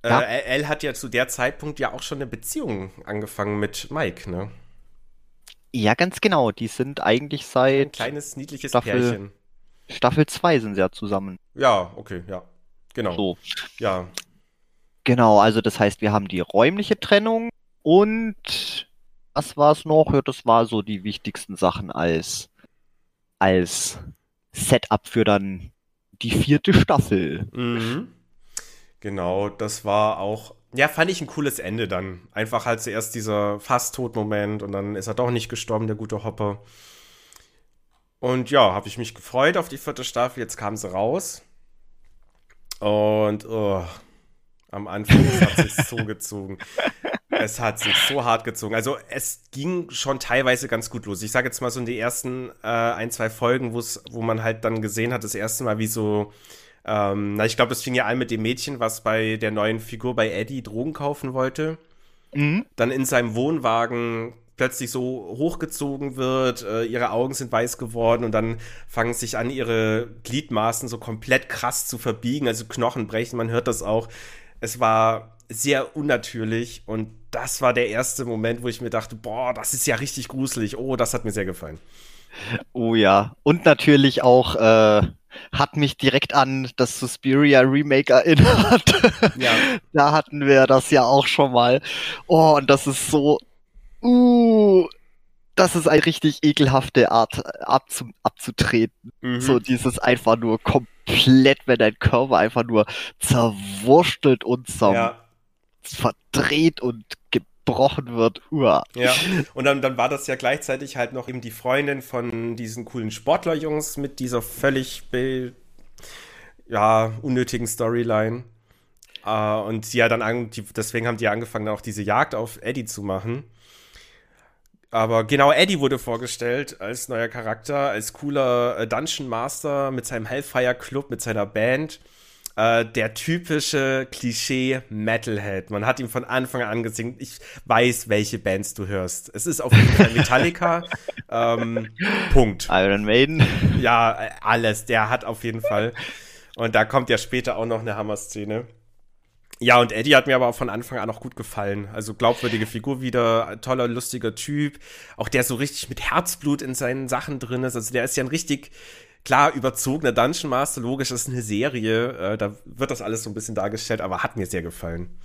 äh, ja. L hat ja zu der Zeitpunkt ja auch schon eine Beziehung angefangen mit Mike, ne? Ja, ganz genau. Die sind eigentlich seit. Ein kleines, niedliches Staffel, Pärchen. Staffel 2 sind sie ja zusammen. Ja, okay, ja. Genau. So. Ja. Genau, also das heißt, wir haben die räumliche Trennung und was war es noch? Ja, das war so die wichtigsten Sachen als, als Setup für dann die vierte Staffel. Mhm. Genau, das war auch, ja, fand ich ein cooles Ende dann. Einfach halt zuerst dieser Fast-Tod-Moment und dann ist er doch nicht gestorben, der gute Hopper. Und ja, habe ich mich gefreut auf die vierte Staffel. Jetzt kam sie raus. Und oh, am Anfang hat sich so [laughs] gezogen es hat sich so hart gezogen. Also es ging schon teilweise ganz gut los. Ich sage jetzt mal so in die ersten äh, ein, zwei Folgen, wo man halt dann gesehen hat, das erste Mal, wie so, ähm, na, ich glaube, das fing ja an mit dem Mädchen, was bei der neuen Figur bei Eddie Drogen kaufen wollte. Mhm. Dann in seinem Wohnwagen plötzlich so hochgezogen wird, äh, ihre Augen sind weiß geworden und dann fangen sich an, ihre Gliedmaßen so komplett krass zu verbiegen, also Knochen brechen, man hört das auch. Es war sehr unnatürlich und das war der erste Moment, wo ich mir dachte, boah, das ist ja richtig gruselig. Oh, das hat mir sehr gefallen. Oh ja, und natürlich auch äh, hat mich direkt an das Suspiria Remake erinnert. [laughs] Ja. da hatten wir das ja auch schon mal. Oh, und das ist so, uh, das ist eine richtig ekelhafte Art abzu abzutreten. Mhm. So dieses einfach nur komplett, wenn dein Körper einfach nur zerwurstelt und zer ja verdreht und gebrochen wird. Uah. Ja, und dann, dann war das ja gleichzeitig halt noch eben die Freundin von diesen coolen Sportlerjungs mit dieser völlig ja, unnötigen Storyline. Uh, und sie ja dann an, die, deswegen haben die angefangen, auch diese Jagd auf Eddie zu machen. Aber genau Eddie wurde vorgestellt als neuer Charakter, als cooler äh, Dungeon Master mit seinem Hellfire Club, mit seiner Band. Äh, der typische Klischee Metalhead. Man hat ihm von Anfang an gesehen, ich weiß, welche Bands du hörst. Es ist auf jeden Fall Metallica. [laughs] ähm, Punkt. Iron Maiden. Ja, alles. Der hat auf jeden Fall. Und da kommt ja später auch noch eine Hammer-Szene. Ja, und Eddie hat mir aber auch von Anfang an auch gut gefallen. Also glaubwürdige Figur wieder, toller, lustiger Typ. Auch der so richtig mit Herzblut in seinen Sachen drin ist. Also der ist ja ein richtig klar, überzogener Dungeon Master, logisch, das ist eine Serie, äh, da wird das alles so ein bisschen dargestellt, aber hat mir sehr gefallen.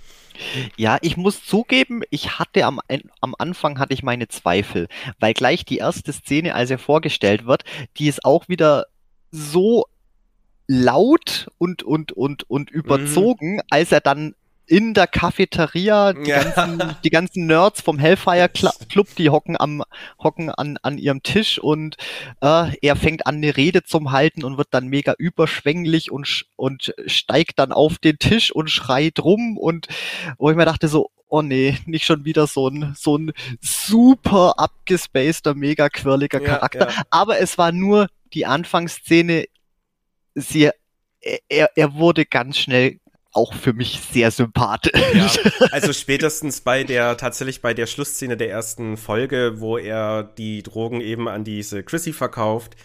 Ja, ich muss zugeben, ich hatte am, am Anfang hatte ich meine Zweifel, weil gleich die erste Szene, als er vorgestellt wird, die ist auch wieder so laut und, und, und, und mhm. überzogen, mhm. als er dann in der Cafeteria, die, ja. ganzen, die ganzen Nerds vom Hellfire Club, die hocken am hocken an, an ihrem Tisch und äh, er fängt an eine Rede zum halten und wird dann mega überschwänglich und und steigt dann auf den Tisch und schreit rum und wo ich mir dachte so oh nee, nicht schon wieder so ein so ein super abgespaceter, mega quirliger Charakter, ja, ja. aber es war nur die Anfangsszene sie er, er wurde ganz schnell auch für mich sehr sympathisch. Ja, [laughs] also spätestens bei der, tatsächlich bei der Schlussszene der ersten Folge, wo er die Drogen eben an diese Chrissy verkauft,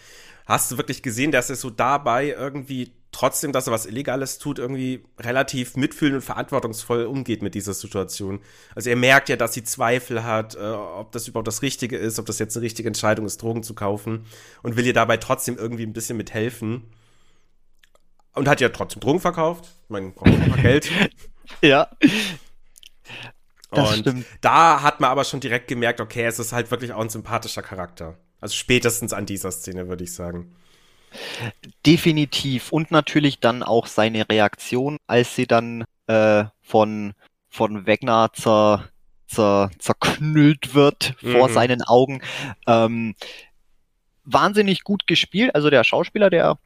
hast du wirklich gesehen, dass er so dabei irgendwie trotzdem, dass er was Illegales tut, irgendwie relativ mitfühlend und verantwortungsvoll umgeht mit dieser Situation. Also er merkt ja, dass sie Zweifel hat, äh, ob das überhaupt das Richtige ist, ob das jetzt eine richtige Entscheidung ist, Drogen zu kaufen und will ihr dabei trotzdem irgendwie ein bisschen mithelfen. Und hat ja trotzdem Drogen verkauft. Meine, braucht ein paar Geld. [laughs] ja. Das und stimmt. da hat man aber schon direkt gemerkt, okay, es ist halt wirklich auch ein sympathischer Charakter. Also spätestens an dieser Szene, würde ich sagen. Definitiv. Und natürlich dann auch seine Reaktion, als sie dann äh, von, von Wegner zer, zer, zerknüllt wird mhm. vor seinen Augen. Ähm, wahnsinnig gut gespielt. Also der Schauspieler, der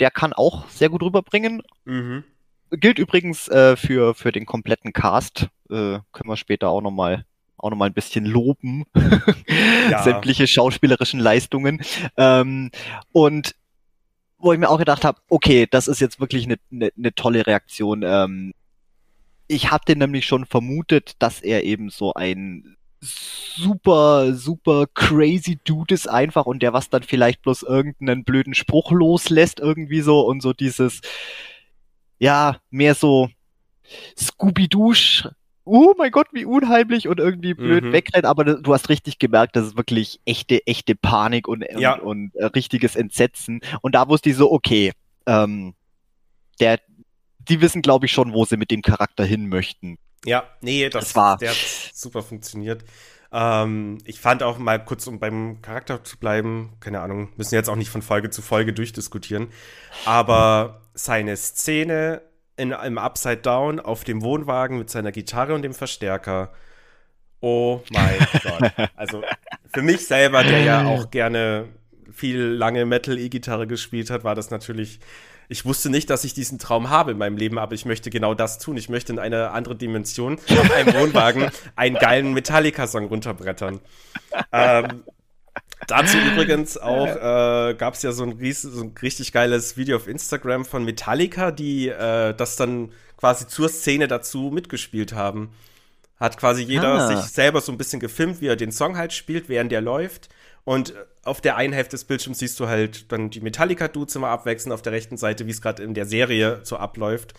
der kann auch sehr gut rüberbringen. Mhm. Gilt übrigens äh, für, für den kompletten Cast. Äh, können wir später auch nochmal auch noch mal ein bisschen loben. [laughs] ja. Sämtliche schauspielerischen Leistungen. Ähm, und wo ich mir auch gedacht habe, okay, das ist jetzt wirklich eine, eine, eine tolle Reaktion. Ähm, ich hatte nämlich schon vermutet, dass er eben so ein super, super crazy Dude ist einfach und der was dann vielleicht bloß irgendeinen blöden Spruch loslässt irgendwie so und so dieses, ja, mehr so Scooby-Doo, oh mein Gott, wie unheimlich und irgendwie blöd mhm. wegrennt, aber du hast richtig gemerkt, das ist wirklich echte, echte Panik und, ja. und, und äh, richtiges Entsetzen. Und da wusste ich so, okay, ähm, der, die wissen, glaube ich, schon, wo sie mit dem Charakter hin möchten. Ja, nee, das, das war. Der hat super funktioniert. Ähm, ich fand auch mal kurz, um beim Charakter zu bleiben, keine Ahnung, müssen jetzt auch nicht von Folge zu Folge durchdiskutieren, aber seine Szene in, im Upside Down auf dem Wohnwagen mit seiner Gitarre und dem Verstärker. Oh mein [laughs] Gott. Also für mich selber, der ja auch gerne viel lange Metal-E-Gitarre gespielt hat, war das natürlich ich wusste nicht, dass ich diesen Traum habe in meinem Leben, aber ich möchte genau das tun. Ich möchte in eine andere Dimension auf einem Wohnwagen [laughs] einen geilen Metallica-Song runterbrettern. ähm, Dazu übrigens auch äh, gab es ja so ein, ries so ein richtig geiles Video auf Instagram von Metallica, die äh, das dann quasi zur Szene dazu mitgespielt haben. Hat quasi jeder ah. sich selber so ein bisschen gefilmt, wie er den Song halt spielt, während der läuft. Und auf der einen Hälfte des Bildschirms siehst du halt dann die Metallica-Dudes immer abwechseln, auf der rechten Seite, wie es gerade in der Serie so abläuft.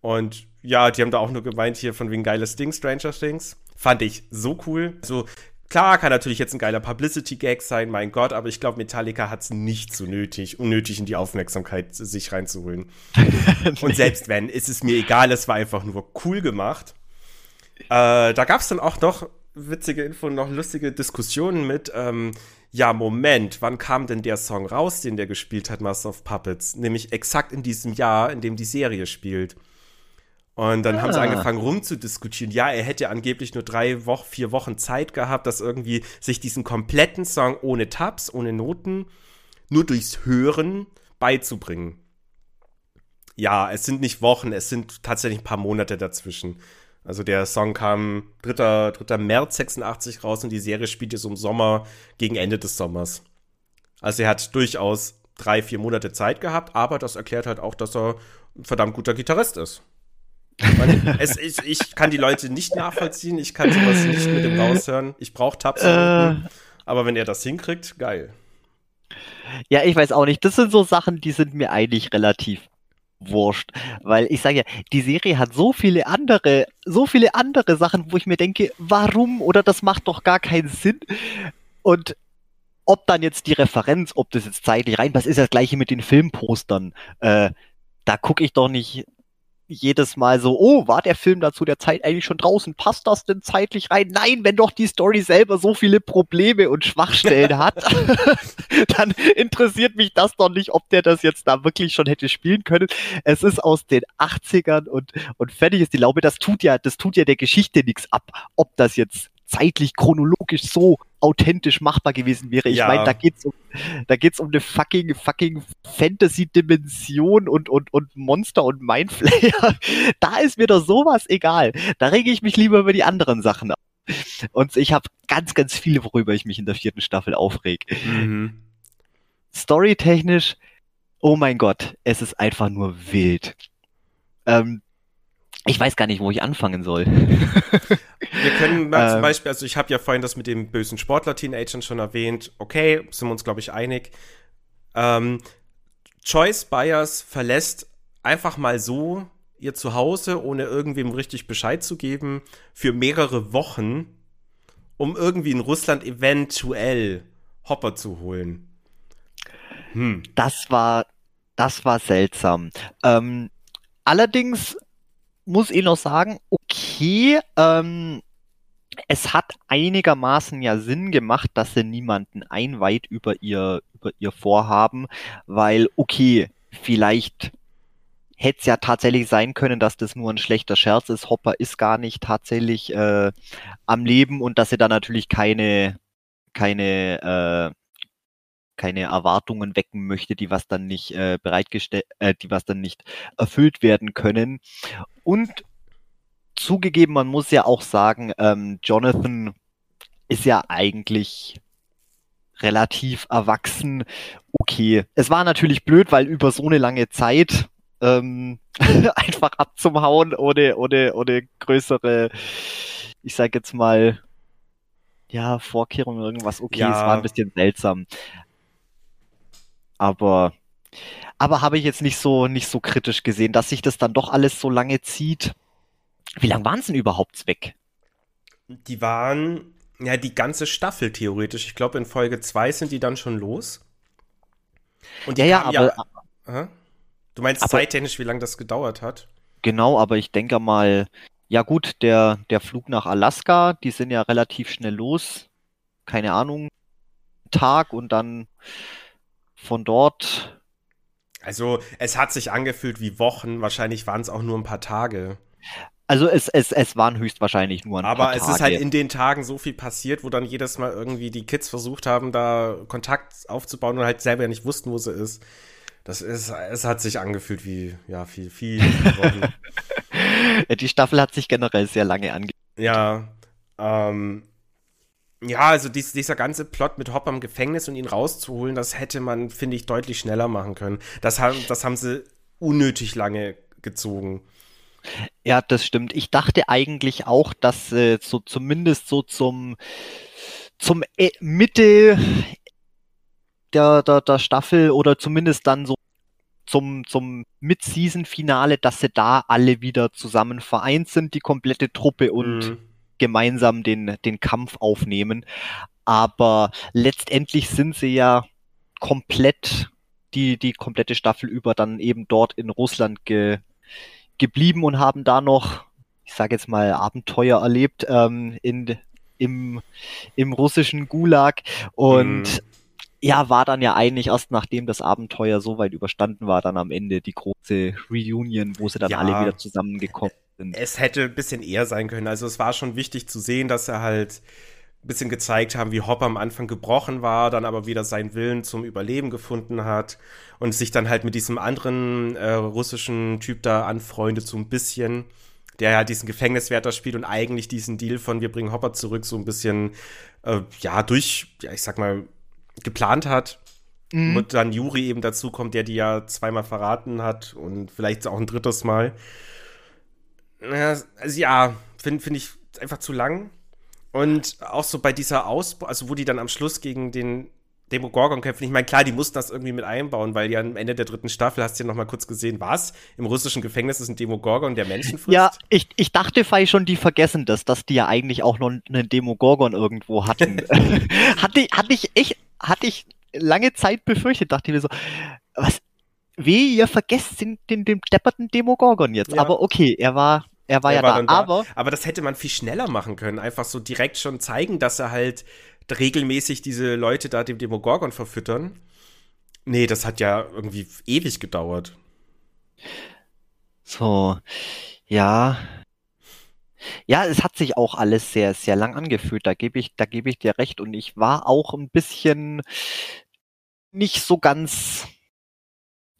Und ja, die haben da auch nur gemeint hier von wegen geiles Ding, Stranger Things. Fand ich so cool. So, klar kann natürlich jetzt ein geiler Publicity-Gag sein, mein Gott, aber ich glaube, Metallica hat es nicht so nötig, unnötig in die Aufmerksamkeit sich reinzuholen. nee. [laughs] Und selbst wenn, ist es mir egal, es war einfach nur cool gemacht. Äh, da gab es dann auch noch witzige Info, noch lustige Diskussionen mit, ähm, ja, Moment, wann kam denn der Song raus, den der gespielt hat, Master of Puppets? Nämlich exakt in diesem Jahr, in dem die Serie spielt. Und dann ah. haben sie ah. angefangen rumzudiskutieren. Ja, er hätte angeblich nur drei Wochen, vier Wochen Zeit gehabt, dass irgendwie sich diesen kompletten Song ohne Tabs, ohne Noten, nur durchs Hören beizubringen. Ja, es sind nicht Wochen, es sind tatsächlich ein paar Monate dazwischen. Also der Song kam 3. 3. März 86 raus und die Serie spielt jetzt im Sommer gegen Ende des Sommers. Also er hat durchaus drei, vier Monate Zeit gehabt, aber das erklärt halt auch, dass er ein verdammt guter Gitarrist ist. Meine, [laughs] es, ich, ich, kann die Leute nicht nachvollziehen, ich kann sowas nicht mit dem raushören. Ich brauche Tabs. Äh. Aber wenn er das hinkriegt, geil. Ja, ich weiß auch nicht. Das sind so Sachen, die sind mir eigentlich relativ wurscht. Weil ich sage ja, die Serie hat so viele andere, so viele andere Sachen, wo ich mir denke, warum oder das macht doch gar keinen Sinn. Und ob dann jetzt die Referenz, ob das jetzt zeitlich reinpasst, ist das gleiche mit den Filmpostern. Äh, da gucke ich doch nicht jedes Mal so, oh, war der Film dazu der Zeit eigentlich schon draußen? Passt das denn zeitlich rein? Nein, wenn doch die Story selber so viele Probleme und Schwachstellen hat, [laughs] dann interessiert mich das doch nicht, ob der das jetzt da wirklich schon hätte spielen können. Es ist aus den 80ern und, und fertig ist die Laube. Das tut ja, das tut ja der Geschichte nichts ab, ob das jetzt zeitlich chronologisch so authentisch machbar gewesen wäre. Ich ja. meine, da geht's um, da geht's um eine fucking, fucking Fantasy-Dimension und, und, und Monster und Mindflayer. [laughs] Da ist mir doch sowas egal. Da rege ich mich lieber über die anderen Sachen auf. Und ich habe ganz, ganz viele, worüber ich mich in der vierten Staffel aufreg. Mhm. Storytechnisch, oh mein Gott, es ist einfach nur wild. Ähm, ich weiß gar nicht, wo ich anfangen soll. [laughs] Wir können mal zum ähm. Beispiel, also ich habe ja vorhin das mit dem bösen Sportler-Teenagern schon erwähnt. Okay, sind wir uns, glaube ich, einig. Ähm, Joyce Byers verlässt einfach mal so ihr Zuhause, ohne irgendwem richtig Bescheid zu geben, für mehrere Wochen, um irgendwie in Russland eventuell Hopper zu holen. Hm. Das war, das war seltsam. Ähm, allerdings muss ich noch sagen, okay, ähm, es hat einigermaßen ja Sinn gemacht, dass sie niemanden einweiht über ihr, über ihr Vorhaben, weil, okay, vielleicht hätte es ja tatsächlich sein können, dass das nur ein schlechter Scherz ist. Hopper ist gar nicht tatsächlich äh, am Leben und dass sie da natürlich keine, keine, äh, keine Erwartungen wecken möchte, die was dann nicht äh, bereitgestellt, äh, die was dann nicht erfüllt werden können. Und zugegeben, man muss ja auch sagen, ähm, Jonathan ist ja eigentlich relativ erwachsen. Okay, es war natürlich blöd, weil über so eine lange Zeit ähm, [laughs] einfach abzuhauen ohne, ohne, ohne größere, ich sag jetzt mal, ja, Vorkehrungen, irgendwas. Okay, ja. es war ein bisschen seltsam. Aber, aber habe ich jetzt nicht so, nicht so kritisch gesehen, dass sich das dann doch alles so lange zieht. Wie lange waren sie denn überhaupt weg? Die waren ja die ganze Staffel theoretisch. Ich glaube, in Folge 2 sind die dann schon los. Und ja, ja, aber. Ja, du meinst aber, zeittechnisch, wie lange das gedauert hat? Genau, aber ich denke mal, ja gut, der, der Flug nach Alaska, die sind ja relativ schnell los. Keine Ahnung, Tag und dann von dort. Also, es hat sich angefühlt wie Wochen, wahrscheinlich waren es auch nur ein paar Tage. Also es, es, es waren höchstwahrscheinlich nur ein Aber paar Tage. Aber es ist halt in den Tagen so viel passiert, wo dann jedes Mal irgendwie die Kids versucht haben, da Kontakt aufzubauen und halt selber nicht wussten, wo sie ist. Das ist, es hat sich angefühlt wie, ja, viel, viel. [laughs] die Staffel hat sich generell sehr lange angefühlt. Ja, ähm, ja, also dies, dieser ganze Plot mit Hopper im Gefängnis und ihn rauszuholen, das hätte man, finde ich, deutlich schneller machen können. Das haben, das haben sie unnötig lange gezogen. Ja, das stimmt. Ich dachte eigentlich auch, dass äh, so zumindest so zum, zum e Mitte der, der, der Staffel oder zumindest dann so zum, zum Mid-Season-Finale, dass sie da alle wieder zusammen vereint sind, die komplette Truppe und mhm. Gemeinsam den, den Kampf aufnehmen. Aber letztendlich sind sie ja komplett die, die komplette Staffel über dann eben dort in Russland ge, geblieben und haben da noch, ich sage jetzt mal, Abenteuer erlebt ähm, in, im, im russischen Gulag. Und mhm. ja, war dann ja eigentlich erst nachdem das Abenteuer so weit überstanden war, dann am Ende die große Reunion, wo sie dann ja. alle wieder zusammengekommen sind. Es hätte ein bisschen eher sein können. Also es war schon wichtig zu sehen, dass er halt ein bisschen gezeigt haben, wie Hopper am Anfang gebrochen war, dann aber wieder seinen Willen zum Überleben gefunden hat und sich dann halt mit diesem anderen äh, russischen Typ da anfreundet, so ein bisschen, der ja diesen Gefängniswärter spielt und eigentlich diesen Deal von wir bringen Hopper zurück so ein bisschen, äh, ja, durch, ja, ich sag mal, geplant hat. Mhm. Und dann Juri eben dazu kommt, der die ja zweimal verraten hat und vielleicht auch ein drittes Mal. Also ja, finde find ich einfach zu lang. Und auch so bei dieser Ausbau, also wo die dann am Schluss gegen den Demogorgon kämpfen. Ich meine, klar, die mussten das irgendwie mit einbauen, weil ja am Ende der dritten Staffel hast du ja noch mal kurz gesehen, was? Im russischen Gefängnis ist ein Demogorgon, der Menschen frisst? Ja, ich, ich dachte vielleicht schon, die vergessen das, dass die ja eigentlich auch noch einen Demogorgon irgendwo hatten. [laughs] [laughs] hatte, hatte ich echt hatte ich lange Zeit befürchtet, dachte ich mir so, was, weh, ihr vergesst den, den, den depperten Demogorgon jetzt. Ja. Aber okay, er war, er war er ja war da, da, aber. Aber das hätte man viel schneller machen können. Einfach so direkt schon zeigen, dass er halt regelmäßig diese Leute da dem Demogorgon verfüttern. Nee, das hat ja irgendwie ewig gedauert. So, ja. Ja, es hat sich auch alles sehr, sehr lang angefühlt. Da gebe ich, da gebe ich dir recht. Und ich war auch ein bisschen nicht so ganz,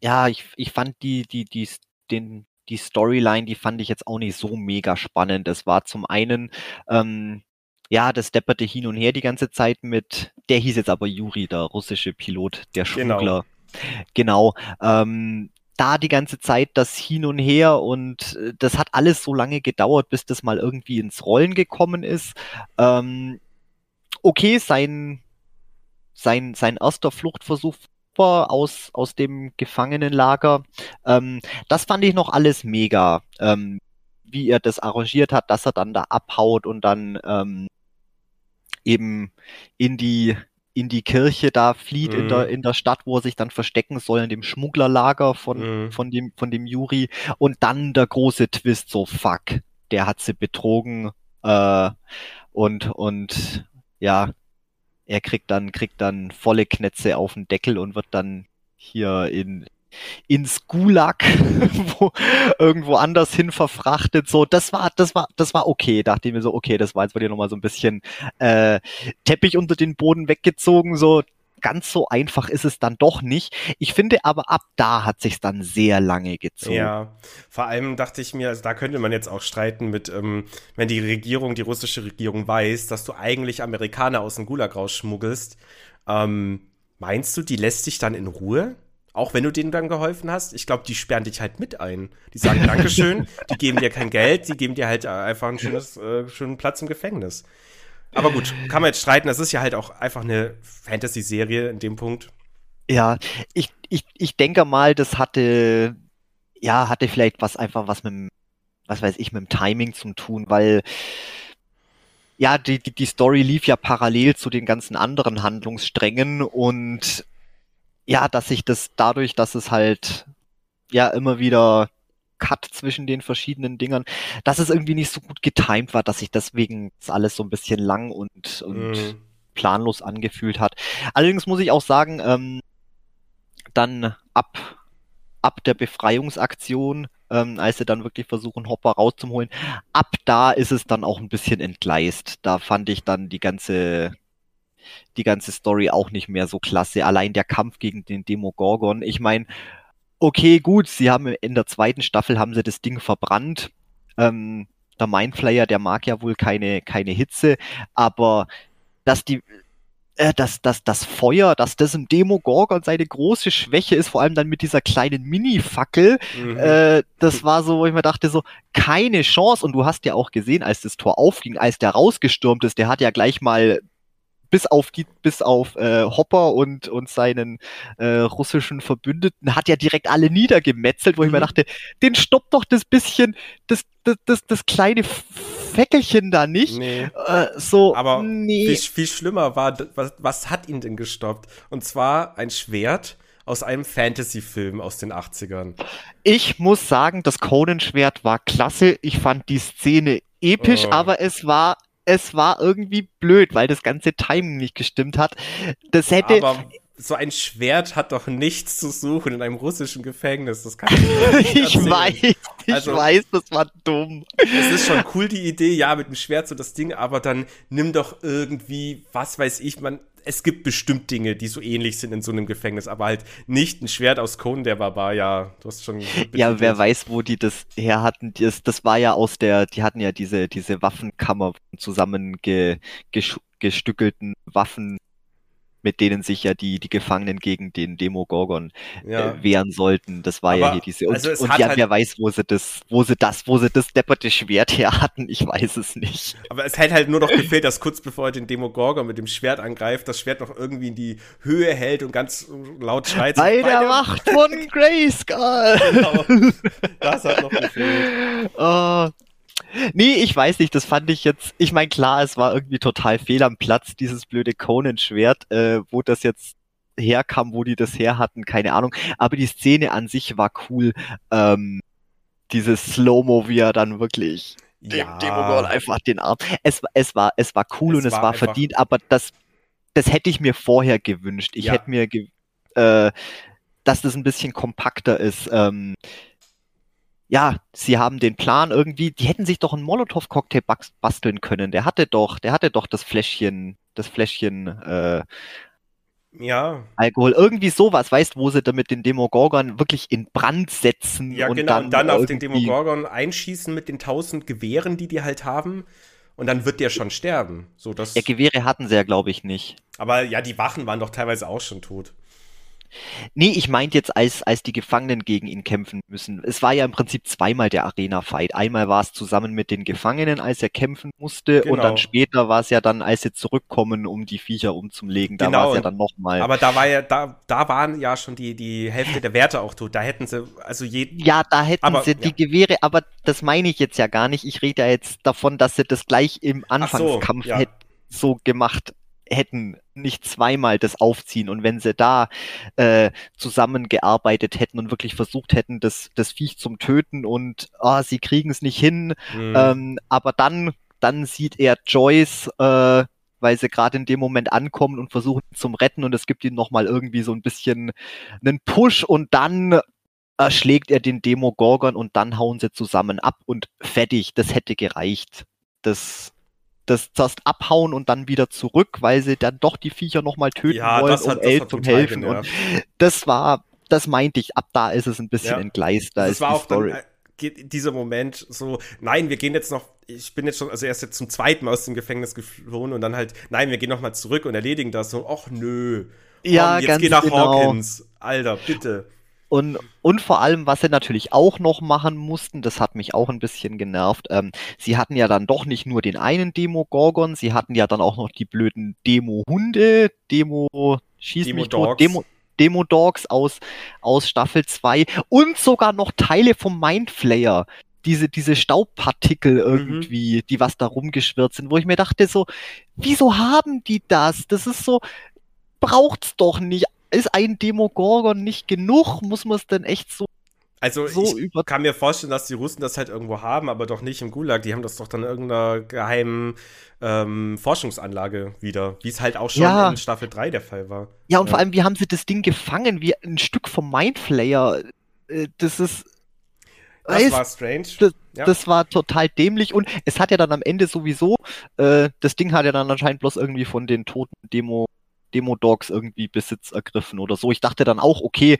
ja, ich, ich fand die, die, die, den, die Storyline, die fand ich jetzt auch nicht so mega spannend. Es war zum einen, ähm, ja, das depperte hin und her die ganze Zeit mit, der hieß jetzt aber Juri, der russische Pilot, der. Schmuggler. Genau. genau ähm, da die ganze Zeit das Hin und Her und äh, das hat alles so lange gedauert, bis das mal irgendwie ins Rollen gekommen ist. Ähm, okay, sein, sein, sein erster Fluchtversuch aus, aus dem Gefangenenlager. Ähm, das fand ich noch alles mega, ähm, wie er das arrangiert hat, dass er dann da abhaut und dann ähm, eben in die in die Kirche da flieht mhm. in der in der Stadt, wo er sich dann verstecken soll in dem Schmugglerlager von mhm. von dem von dem Juri und dann der große Twist so fuck, der hat sie betrogen äh, und und ja, er kriegt dann kriegt dann volle Knetze auf den Deckel und wird dann hier in ins Gulag, [laughs] wo irgendwo anders hin verfrachtet. So, das war, das war, das war okay. Dachte ich mir so, okay, das war jetzt bei dir nochmal so ein bisschen äh, Teppich unter den Boden weggezogen. So, ganz so einfach ist es dann doch nicht. Ich finde aber ab da hat sich dann sehr lange gezogen. Ja, vor allem dachte ich mir, also da könnte man jetzt auch streiten mit, ähm, wenn die Regierung, die russische Regierung weiß, dass du eigentlich Amerikaner aus dem Gulag rausschmuggelst. Ähm, meinst du, die lässt sich dann in Ruhe? Auch wenn du denen dann geholfen hast, ich glaube, die sperren dich halt mit ein. Die sagen [laughs] Dankeschön, die geben dir kein Geld, die geben dir halt einfach einen schönes, äh, schönen Platz im Gefängnis. Aber gut, kann man jetzt streiten, das ist ja halt auch einfach eine Fantasy-Serie in dem Punkt. Ja, ich, ich, ich denke mal, das hatte, ja, hatte vielleicht was einfach was mit was weiß ich, mit dem Timing zu tun, weil ja, die, die, die Story lief ja parallel zu den ganzen anderen Handlungssträngen und ja, dass sich das dadurch, dass es halt ja immer wieder Cut zwischen den verschiedenen Dingern, dass es irgendwie nicht so gut getimed war, dass sich deswegen das alles so ein bisschen lang und, und mm. planlos angefühlt hat. Allerdings muss ich auch sagen, ähm, dann ab, ab der Befreiungsaktion, ähm, als sie dann wirklich versuchen, Hopper rauszuholen, ab da ist es dann auch ein bisschen entgleist. Da fand ich dann die ganze die ganze Story auch nicht mehr so klasse. Allein der Kampf gegen den Demogorgon. Ich meine, okay, gut, sie haben in der zweiten Staffel haben sie das Ding verbrannt. Ähm, der Mindflayer, der mag ja wohl keine, keine Hitze, aber dass die, äh, dass, dass das Feuer, dass das im Demogorgon seine große Schwäche ist, vor allem dann mit dieser kleinen Mini-Fackel, mhm. äh, das war so, wo ich mir dachte, so, keine Chance. Und du hast ja auch gesehen, als das Tor aufging, als der rausgestürmt ist, der hat ja gleich mal bis auf bis auf äh, Hopper und, und seinen äh, russischen Verbündeten hat ja direkt alle niedergemetzelt, wo mhm. ich mir mhm. dachte, den stoppt doch das bisschen, das, das, das, das kleine Feckelchen da nicht. Nee. Äh, so, Aber nee. viel, viel schlimmer war, was, was hat ihn denn gestoppt? Und zwar ein Schwert aus einem Fantasy-Film aus den 80ern. Ich muss sagen, das Conan-Schwert war klasse. Ich fand die Szene episch, oh. aber es war es war irgendwie blöd, weil das ganze Timing nicht gestimmt hat. Das hätte. Aber so ein Schwert hat doch nichts zu suchen in einem russischen Gefängnis. Das kann [laughs] ich nicht Ich weiß, ich also, weiß, das war dumm. Es ist schon cool, die Idee, ja, mit dem Schwert so das Ding, aber dann nimm doch irgendwie, was weiß ich, man, es gibt bestimmt Dinge, die so ähnlich sind in so einem Gefängnis, aber halt nicht ein Schwert aus Conan der Barbar, ja, du hast schon. Ja, wer weiß, wo die das her hatten. Das, das war ja aus der, die hatten ja diese, diese Waffenkammer zusammengestückelten Waffen mit denen sich ja die, die Gefangenen gegen den Demogorgon ja. äh, wehren sollten. Das war Aber, ja hier diese. Und, also und ja, halt, wer weiß, wo sie das, wo sie das, wo sie das depperte Schwert her hatten, ich weiß es nicht. Aber es hätte halt nur noch gefehlt, dass kurz bevor er den Demogorgon mit dem Schwert angreift, das Schwert noch irgendwie in die Höhe hält und ganz laut schreit. Bei der Macht von Grayskull! genau. Das hat noch gefehlt. Uh, [laughs] Nee, ich weiß nicht, das fand ich jetzt, ich meine, klar, es war irgendwie total fehl am Platz, dieses blöde Conan-Schwert, äh, wo das jetzt herkam, wo die das her hatten, keine Ahnung. Aber die Szene an sich war cool. Ähm, dieses Slow-Mo, wie er dann wirklich Ja. dem Demogorgon einfach den Arm. Es, es war, es war cool Es und es war war, verdient, aber das, das hätte ich mir vorher gewünscht. Ich Ja. hätte mir, äh, dass das ein bisschen kompakter ist. Ähm, ja, sie haben den Plan irgendwie, die hätten sich doch einen Molotow-Cocktail bas- basteln können. Der hatte doch, der hatte doch das Fläschchen, das Fläschchen äh, Ja, Alkohol, irgendwie sowas, weißt, wo sie damit den Demogorgon wirklich in Brand setzen ja und genau. dann, und dann auf den Demogorgon einschießen mit den tausend Gewehren, die die halt haben. Und dann wird der schon sterben. So, das, Ja, Gewehre hatten sie ja, glaube ich, nicht. aber ja, die Wachen waren doch teilweise auch schon tot. Nee, ich meinte jetzt, als, als die Gefangenen gegen ihn kämpfen müssen. Es war ja im Prinzip zweimal der Arena-Fight. Einmal war es zusammen mit den Gefangenen, als er kämpfen musste, und Genau. dann später war es ja dann, als sie zurückkommen, um die Viecher umzulegen. Da Genau, war es ja und- dann nochmal. Aber da war ja, da, da waren ja schon die, die Hälfte der Werte auch tot. Da hätten sie, also je, Ja, da hätten Aber, sie die Gewehre, aber das meine ich jetzt ja gar nicht. Ich rede ja jetzt davon, dass sie das gleich im Anfangskampf ja. hätt- so gemacht hätten, nicht zweimal das aufziehen. Und wenn sie da äh, zusammengearbeitet hätten und wirklich versucht hätten, das, das Viech zum Töten und ah, sie kriegen es nicht hin, hm, ähm, aber dann, dann sieht er Joyce, äh, weil sie gerade in dem Moment ankommen und versuchen ihn zum Retten und es gibt ihm nochmal irgendwie so ein bisschen einen Push und dann erschlägt er den Demogorgon und dann hauen sie zusammen ab und fertig. Das hätte gereicht. Das, das zuerst abhauen und dann wieder zurück, weil sie dann doch die Viecher nochmal töten ja, wollen, das hat, um hat zum helfen. Und genervt. das war, das meinte ich, ab da ist es ein bisschen Ja. entgleist. Da das ist war die auch dann, Story. äh, geht dieser Moment so, nein, wir gehen jetzt noch, ich bin jetzt schon, also erst jetzt zum zweiten Mal aus dem Gefängnis geflohen und dann halt, nein, wir gehen noch mal zurück und erledigen das so, ach nö. Komm, ja, jetzt ganz geh nach genau. Hawkins. Alter, bitte. Und, und vor allem, was sie natürlich auch noch machen mussten, das hat mich auch ein bisschen genervt. Ähm, sie hatten ja dann doch nicht nur den einen Demogorgon, sie hatten ja dann auch noch die blöden Demo-Hunde, Demo, schieß mich tot, Demo-Dogs. Demo, Demo-Dogs aus, aus Staffel 2 und sogar noch Teile vom Mindflayer. Diese, diese Staubpartikel irgendwie, die was da rumgeschwirrt sind, wo ich mir dachte so, wieso haben die das? Das ist so, braucht's doch nicht. Ist ein Demogorgon nicht genug? Muss man es denn echt so, Also so ich kann mir vorstellen, dass die Russen das halt irgendwo haben, aber doch nicht im Gulag. Die haben das doch dann in irgendeiner geheimen ähm, Forschungsanlage wieder, wie es halt auch schon Ja. in Staffel 3 der Fall war. Ja, und Ja. vor allem, wie haben sie das Ding gefangen? Wie ein Stück vom Mindflayer. Äh, Das ist... Das Weißt, war strange. das- ja. Das war total dämlich und es hat ja dann am Ende sowieso, äh, das Ding hat ja dann anscheinend bloß irgendwie von den toten Demo, Demo-Dogs irgendwie Besitz ergriffen oder so. Ich dachte dann auch, okay,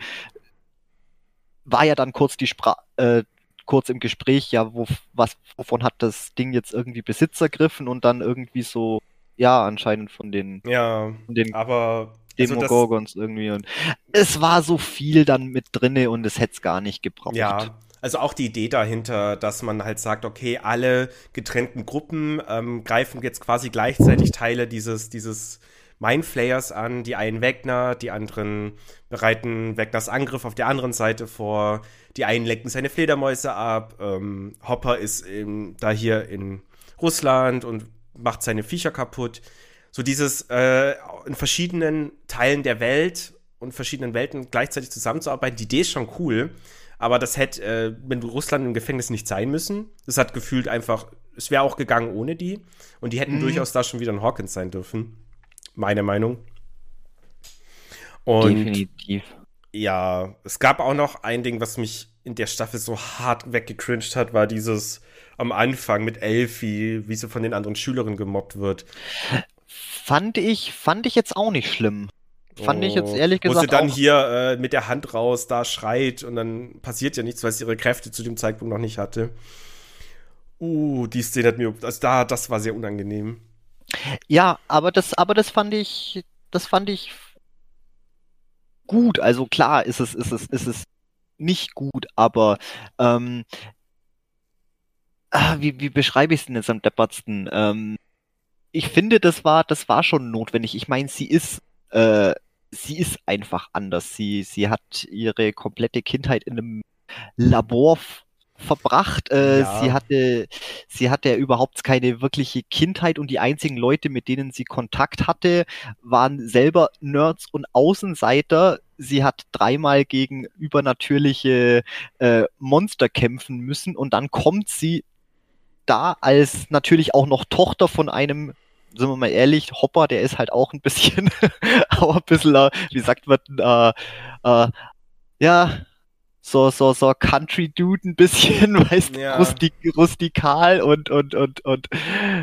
war ja dann kurz die Spra äh, kurz im Gespräch, ja, wo, was, wovon hat das Ding jetzt irgendwie Besitz ergriffen und dann irgendwie so, ja, anscheinend von den, ja, von den aber also Demogorgons irgendwie und es war so viel dann mit drinne und es hätte es gar nicht gebraucht. Ja, also auch die Idee dahinter, dass man halt sagt, okay, alle getrennten Gruppen ähm, greifen jetzt quasi gleichzeitig Teile dieses, dieses Mindflayers an. Die einen Wegner, die anderen bereiten Wegners Angriff auf der anderen Seite vor. Die einen lenken seine Fledermäuse ab. Ähm, Hopper ist in, da hier in Russland und macht seine Viecher kaputt. So dieses äh, in verschiedenen Teilen der Welt und verschiedenen Welten gleichzeitig zusammenzuarbeiten, die Idee ist schon cool. Aber das hätte, äh, wenn du Russland im Gefängnis nicht sein müssen. Das hat gefühlt einfach, es wäre auch gegangen ohne die. Und die hätten Mhm. durchaus da schon wieder ein Hawkins sein dürfen. Meine Meinung. Und Definitiv. ja, es gab auch noch ein Ding, was mich in der Staffel so hart weggecringed hat, war dieses am Anfang mit Elfie, wie sie von den anderen Schülerinnen gemobbt wird. Fand ich, fand ich jetzt auch nicht schlimm. Fand ich jetzt Oh, ehrlich Wo sie gesagt dann hier äh, mit der Hand raus da schreit und dann passiert ja nichts, weil sie ihre Kräfte zu dem Zeitpunkt noch nicht hatte. Uh, die Szene hat mir, also da, das war sehr unangenehm. Ja, aber das, aber das fand ich, das fand ich gut. Also klar, ist es, ist es, ist es nicht gut, aber ähm, ah, wie, wie beschreibe ich es denn jetzt am deppertsten? Ähm, ich finde, das war, das war schon notwendig. Ich meine, sie ist, äh, sie ist einfach anders. Sie, sie hat ihre komplette Kindheit in einem Labor verbracht. Äh, ja. Sie hatte, sie hatte überhaupt keine wirkliche Kindheit und die einzigen Leute, mit denen sie Kontakt hatte, waren selber Nerds und Außenseiter. Sie hat dreimal gegen übernatürliche äh, Monster kämpfen müssen und dann kommt sie da als natürlich auch noch Tochter von einem sind wir mal ehrlich, Hopper, der ist halt auch ein bisschen, [laughs] aber ein bisschen, äh, wie sagt man, äh, äh, ja, so, so, so Country-Dude ein bisschen, [laughs] weißt ja. rustik, rustikal und, und, und, und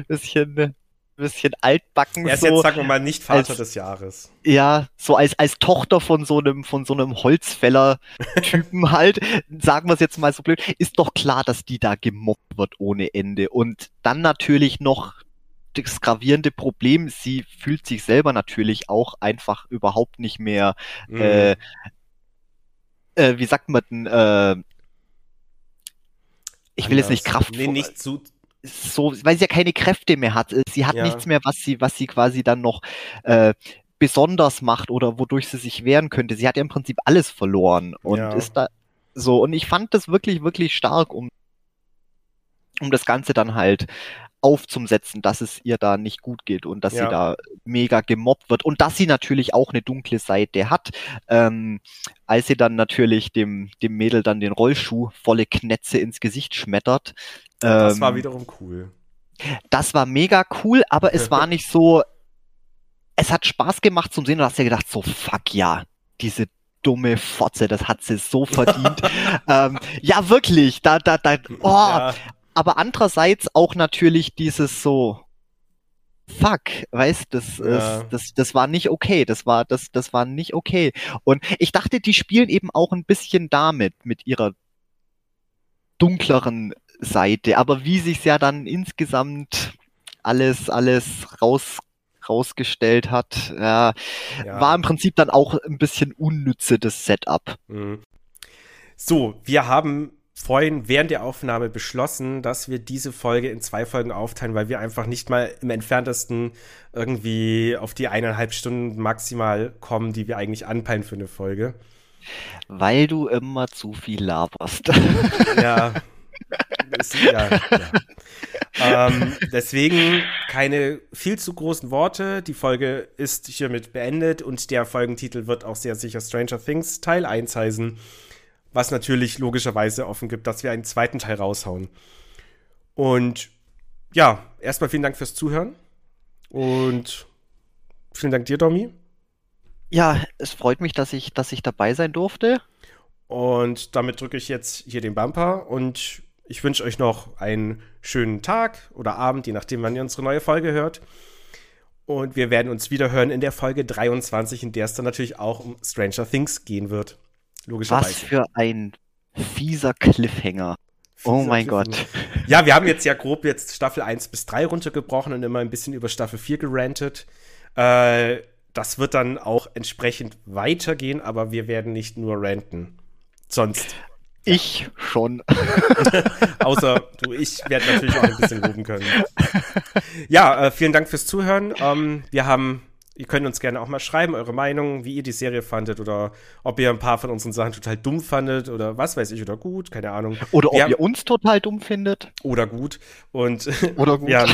bisschen, bisschen altbacken. Er ist so, jetzt, sagen wir mal, nicht Vater als, des Jahres. Ja, so als, als Tochter von so einem, von so einem Holzfäller-Typen [laughs] halt, sagen wir es jetzt mal so blöd, ist doch klar, dass die da gemobbt wird ohne Ende. Und dann natürlich noch das gravierende Problem, sie fühlt sich selber natürlich auch einfach überhaupt nicht mehr mhm. äh, äh, wie sagt man denn, äh, ich will jetzt nicht Kraft. Nee, nicht zu. So, weil sie ja keine Kräfte mehr hat. Sie hat ja. nichts mehr, was sie, was sie quasi dann noch äh, besonders macht oder wodurch sie sich wehren könnte. Sie hat ja im Prinzip alles verloren und ja. ist da so. Und ich fand das wirklich, wirklich stark, um, um das Ganze dann halt aufzusetzen, dass es ihr da nicht gut geht und dass ja. sie da mega gemobbt wird und dass sie natürlich auch eine dunkle Seite hat. Ähm, als sie dann natürlich dem, dem Mädel dann den Rollschuh volle Knetze ins Gesicht schmettert. Ähm, das war wiederum cool. Das war mega cool, aber es war [laughs] nicht so, es hat Spaß gemacht zum Sehen und hast ja gedacht, so fuck ja, diese dumme Fotze, das hat sie so verdient. [laughs] ähm, ja, wirklich, da, da, da, oh, ja aber andererseits auch natürlich dieses so, fuck, weißt, das, ja. das, das, das war nicht okay, das war, das, das war nicht okay. Und ich dachte, die spielen eben auch ein bisschen damit, mit ihrer dunkleren Seite. Aber wie sich's ja dann insgesamt alles, alles raus, rausgestellt hat, ja, ja. war im Prinzip dann auch ein bisschen unnütze das Setup. Mhm. So, wir haben vorhin während der Aufnahme beschlossen, dass wir diese Folge in zwei Folgen aufteilen, weil wir einfach nicht mal im entferntesten irgendwie auf die eineinhalb Stunden maximal kommen, die wir eigentlich anpeilen für eine Folge. Weil du immer zu viel laberst. [laughs] Ja. Ist, ja, [laughs] ja. Ähm, deswegen keine viel zu großen Worte. Die Folge ist hiermit beendet und der Folgentitel wird auch sehr sicher Stranger Things Teil 1 heißen was natürlich logischerweise offen gibt, dass wir einen zweiten Teil raushauen. Und ja, erstmal vielen Dank fürs Zuhören und vielen Dank dir, Domi. Ja, es freut mich, dass ich, dass ich dabei sein durfte. Und damit drücke ich jetzt hier den Bumper und ich wünsche euch noch einen schönen Tag oder Abend, je nachdem, wann ihr unsere neue Folge hört. Und wir werden uns wieder hören in der Folge 23, in der es dann natürlich auch um Stranger Things gehen wird. Logischerweise. Was für ein fieser Cliffhanger. Fieser oh mein Gott. [laughs] Ja, wir haben jetzt ja grob jetzt Staffel 1 bis 3 runtergebrochen und immer ein bisschen über Staffel 4 gerantet. Äh, das wird dann auch entsprechend weitergehen, aber wir werden nicht nur ranten. Sonst. Ich schon. [laughs] Außer du, ich werde natürlich auch ein bisschen loben können. [laughs] Ja, äh, vielen Dank fürs Zuhören. Ähm, wir haben Ihr könnt uns gerne auch mal schreiben, eure Meinung, wie ihr die Serie fandet oder ob ihr ein paar von unseren Sachen total dumm fandet oder was weiß ich oder gut, keine Ahnung. Oder wir ob ihr uns total dumm findet. Oder gut. Und [laughs] oder gut. wir haben,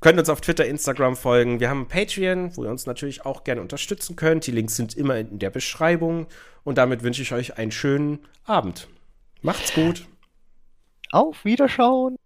könnt uns auf Twitter, Instagram folgen. Wir haben Patreon, wo ihr uns natürlich auch gerne unterstützen könnt. Die Links sind immer in der Beschreibung. Und damit wünsche ich euch einen schönen Abend. Macht's gut. Auf Wiederschauen.